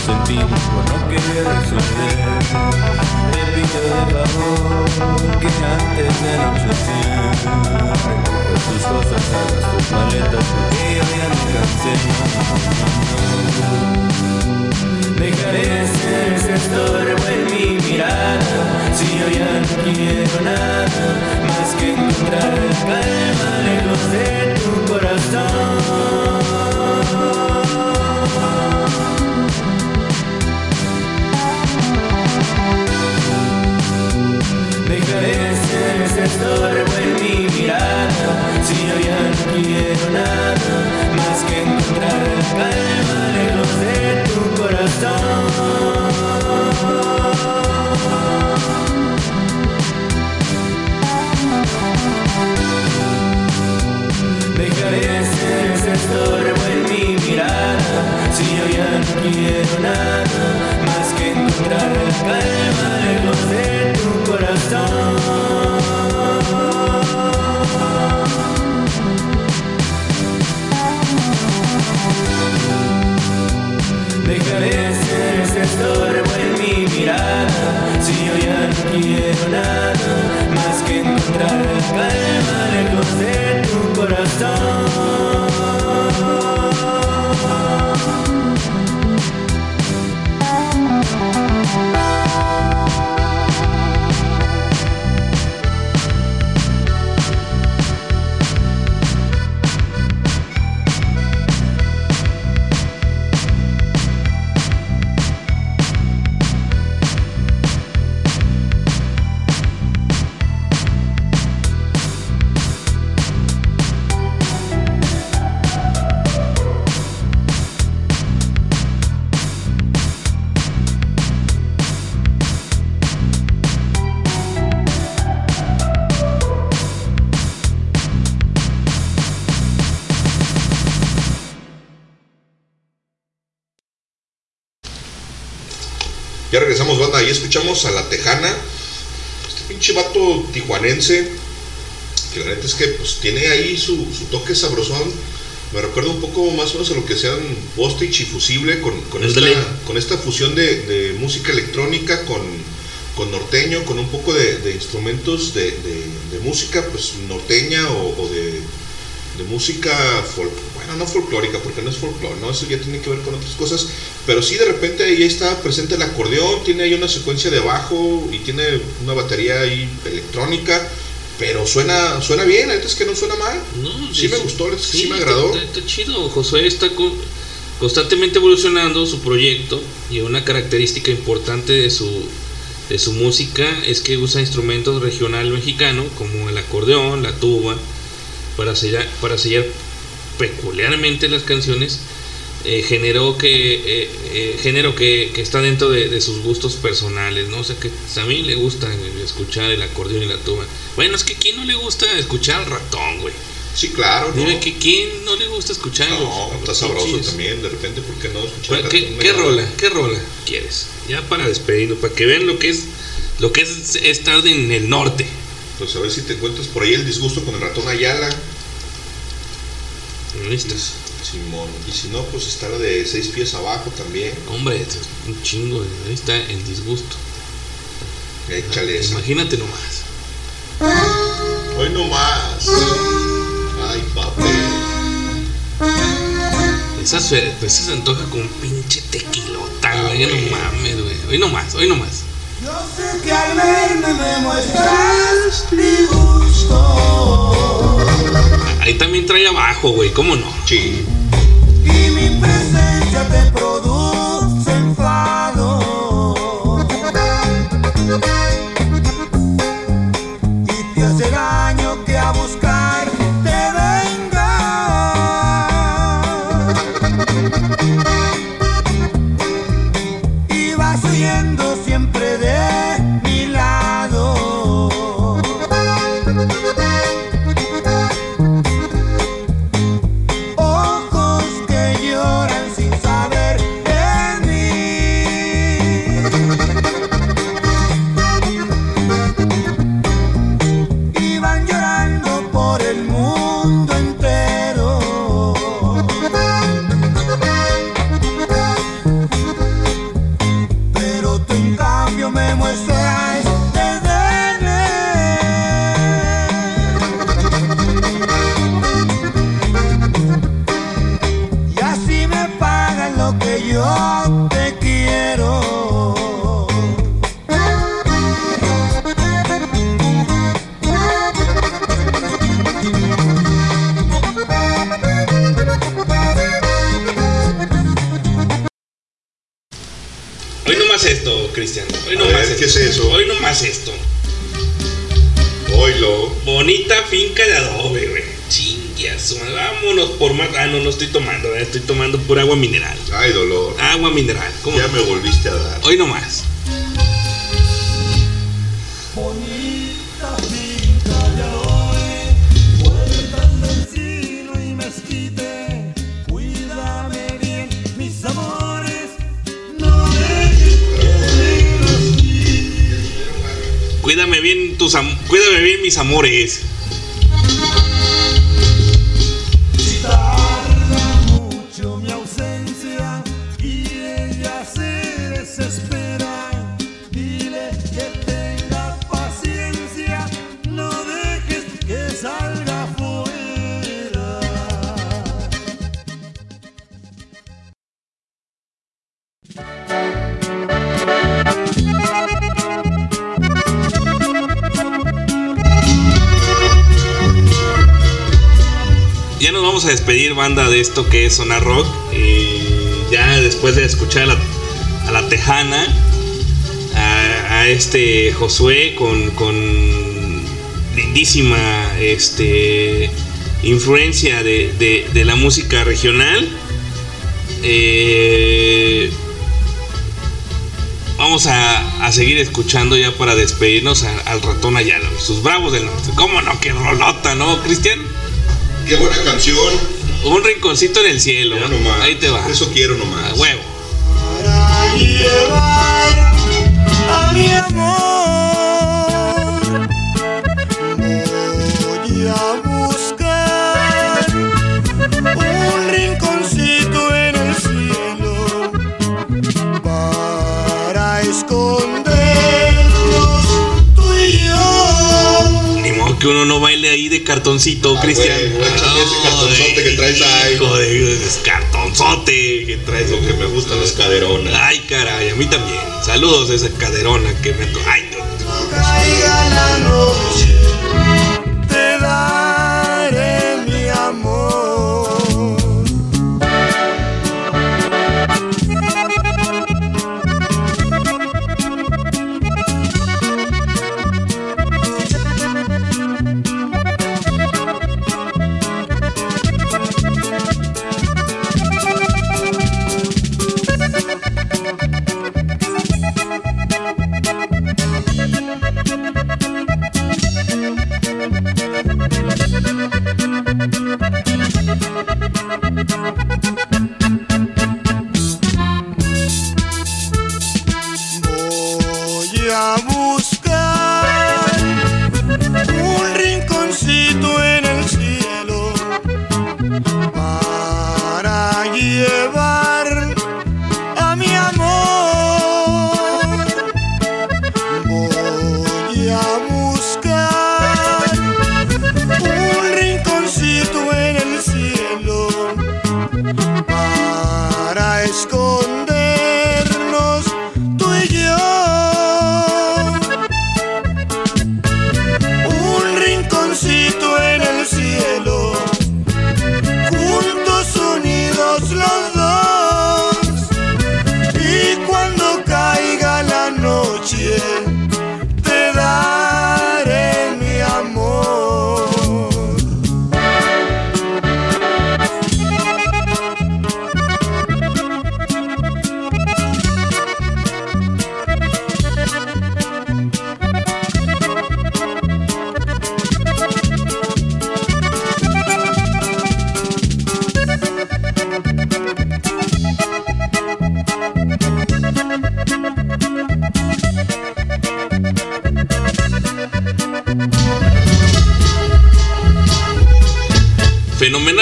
Sentimos por no querer resolver. Te pido de favor que antes de anochecer recojas tus cosas, hagas tus maletas porque yo ya me cansé. Dejaré de ser ese estorbo en mi mirada Si yo ya no quiero nada Más que encontrar la calma lejos de tu corazón Ese estorbo en mi mirada. Si yo ya no quiero nada Más que encontrar la calma lejos de tu corazón. Dejaré de ser ese estorbo en mi mirada. Si yo ya no quiero nada Más que encontrar la calma lejos de encontrar la calma lejos de tu corazón Ahí escuchamos a la Tejana. Este pinche vato tijuanense. Que la neta es que pues tiene ahí su, su toque sabrosón. Me recuerda un poco más o menos a lo que sean Bostich y Fusible con, con, esta, con esta fusión de, de música electrónica con, con norteño, con un poco de, de instrumentos de, de- música pues norteña o, o de, de música folk, bueno, no folclórica, porque no es folclore, ¿no? Eso ya tiene que ver con otras cosas, pero sí de repente ahí está presente el acordeón, tiene ahí una secuencia de bajo y tiene una batería ahí electrónica, pero suena suena bien, neta es que no suena mal. No, Sí es- me gustó, es sí me agradó. Está, está chido. Josué está co- constantemente evolucionando su proyecto y una característica importante de su, de su música es que usa instrumentos regional mexicano como el acordeón, la tuba, para sellar, para sellar peculiarmente las canciones. Eh, que eh, eh, género que, que está dentro de, de sus gustos personales, ¿no? O sea que a mí le gusta escuchar el acordeón y la tuba. Bueno, es que ¿quién no le gusta escuchar al ratón, güey? Sí, claro, ¿no? Dime que quién no le gusta escuchar No, los- está los sabroso también, de repente, ¿por qué no escuchar ¿Cuál- la- ¿Qué, qué rola? ¿Qué rola quieres? Ya para despedirnos, para que vean lo que es lo que es estar en el norte. Pues a ver si te encuentras por ahí el disgusto con el ratón Ayala. ¿Listos? Simón. Y si no, pues está la de seis pies abajo también. Hombre, esto es un chingo. Ahí está el disgusto. Échale esa. Imagínate nomás. Hoy no más. Ay, papi. Esa se, pues se antoja con un pinche tequilota, güey. No mames, güey. Hoy no más, hoy no más. Yo sé que al verme me muestras disgusto Ahí también trae abajo, güey. ¿Cómo no? Sí. Y mi presencia te produce eso? Hoy no más esto. Oilo. Bonita finca de adobe, güey. Chingas, madre. vámonos por más. Ah, no, no estoy tomando, eh, estoy tomando pura agua mineral. Ay, dolor. Agua mineral, ¿cómo? Ya me volviste a dar. Hoy no tus am- cuídame bien mis amores. Despedir, banda, de esto que es Sonar Rock. Y ya después de escuchar a la, Tejana, a, este Josué con, lindísima este, influencia de, de- la música regional. Eh, vamos a, a seguir escuchando ya para despedirnos al ratón Ayala, sus bravos del norte. ¿Cómo no? ¡Qué rolota, ¿no, Cristian? Qué buena canción. Un rinconcito en el cielo. Ya nomás. Ahí te va. Eso quiero nomás. A huevo. para llevar a mi amor. Yo. Ni modo que uno no baile ahí de cartoncito, Ah, Cristian. ese cartonzote que traes ahí. Hijo de es cartonzote que traes. Lo que me gustan las caderonas. Ay, caray, a mí también. Saludos a esa caderona que me. Ay, no. caiga la noche,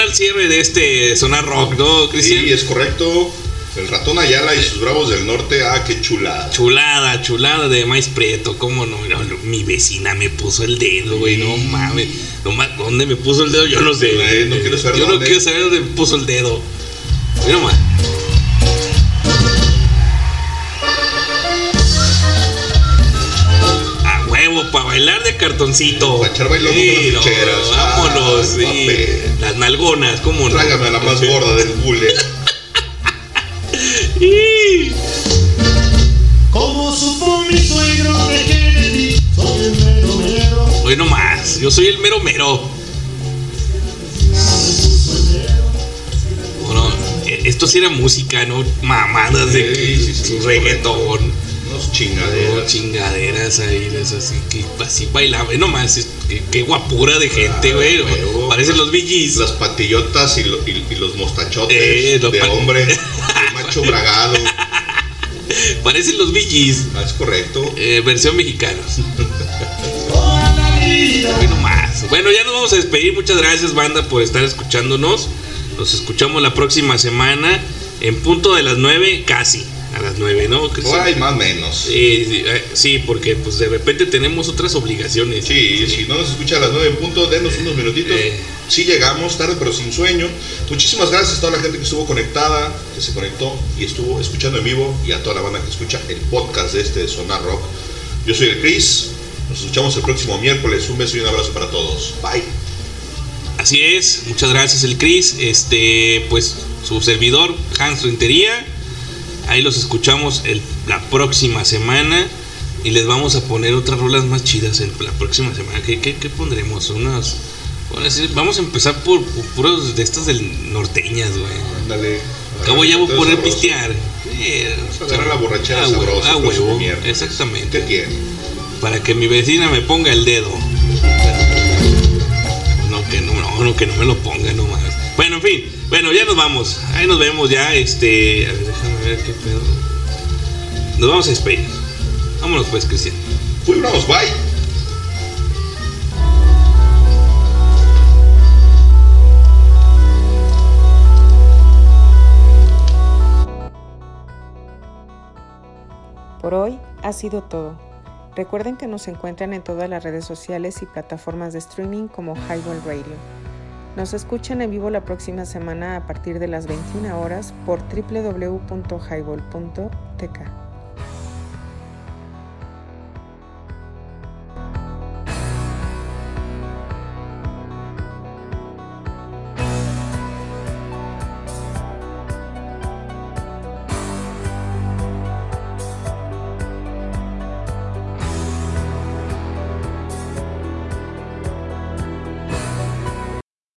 fenomenal cierre de este Zona Rock, ¿no, Cristian? Sí, es correcto. El ratón Ayala y sus bravos del norte, ah, qué chulada. Chulada, chulada de maíz prieto, cómo no, No, no, mi vecina me puso el dedo, güey, no mames. No ma- ¿Dónde me puso el dedo? Yo no sé. No quiero saber Yo no dónde. quiero saber dónde me puso el dedo. Mira más. Cartoncito. Pa' echar bailón con Sí, las no, ficheras. Vámonos, Ay, sí. papel. Las nalgonas, cómo no. Tráigame a la más gorda del bule. [LAUGHS] Y- Como supo mi suegro de Kennedy, soy el mero mero. Hoy no más, yo soy el mero mero. Bueno, eh, esto sí era música, ¿no? Mamadas de Sí, sí, sí, reggaetón. No, chingaderas. chingaderas ahí, esas así que así bailaba. Ve nomás, es- qué, guapura de gente, güey. Parecen los VGs. Las patillotas y, lo- y- y los mostachotes Eh, los de hombre, [LAUGHS] de macho bragado. Parecen los VGs. Ah, es correcto. eh, versión mexicanos. [LAUGHS] Bueno, más. Bueno, ya nos vamos a despedir. Muchas gracias, banda, por estar escuchándonos. Nos escuchamos la próxima semana en punto de las 9, casi. A las 9, ¿no? Ahí más o menos. Sí, sí, eh, sí, porque pues de repente tenemos otras obligaciones. Sí, si no nos escucha a las 9 en punto, denos unos minutitos. Eh. Sí llegamos, tarde pero sin sueño. Muchísimas gracias a toda la gente que estuvo conectada, que se conectó y estuvo escuchando en vivo y a toda la banda que escucha el podcast de este de Sonar Rock. Yo soy el Chris. Nos escuchamos el próximo miércoles. Un beso y un abrazo para todos. Bye. Así es, muchas gracias el Chris. Este, pues su servidor, Hans Rentería. Ahí los escuchamos el- la próxima semana. Y les vamos a poner otras rolas más chidas en la próxima semana. ¿Qué, qué- qué pondremos? Unas. bueno, sí, vamos a empezar por, por puros de estas del norteñas, güey. Ándale. Acabo ya voy a poner sabroso. pistear. Eh, la borrachera ah, sabrosa ah, huevo. Exactamente. ¿Qué tiene? Para que mi vecina me ponga el dedo. No, que no, no, no, que no me lo ponga nomás. Bueno, en fin. Bueno, ya nos vamos. Ahí nos vemos ya. Este. A ver, déjame ver qué pedo. Nos vamos a despedir. Vámonos pues, Cristian. Fuimos, bye. Por hoy ha sido todo. Recuerden que nos encuentran en todas las redes sociales y plataformas de streaming como Highball Radio. Nos escuchan en vivo la próxima semana a partir de las 21 horas por www.highball.tk.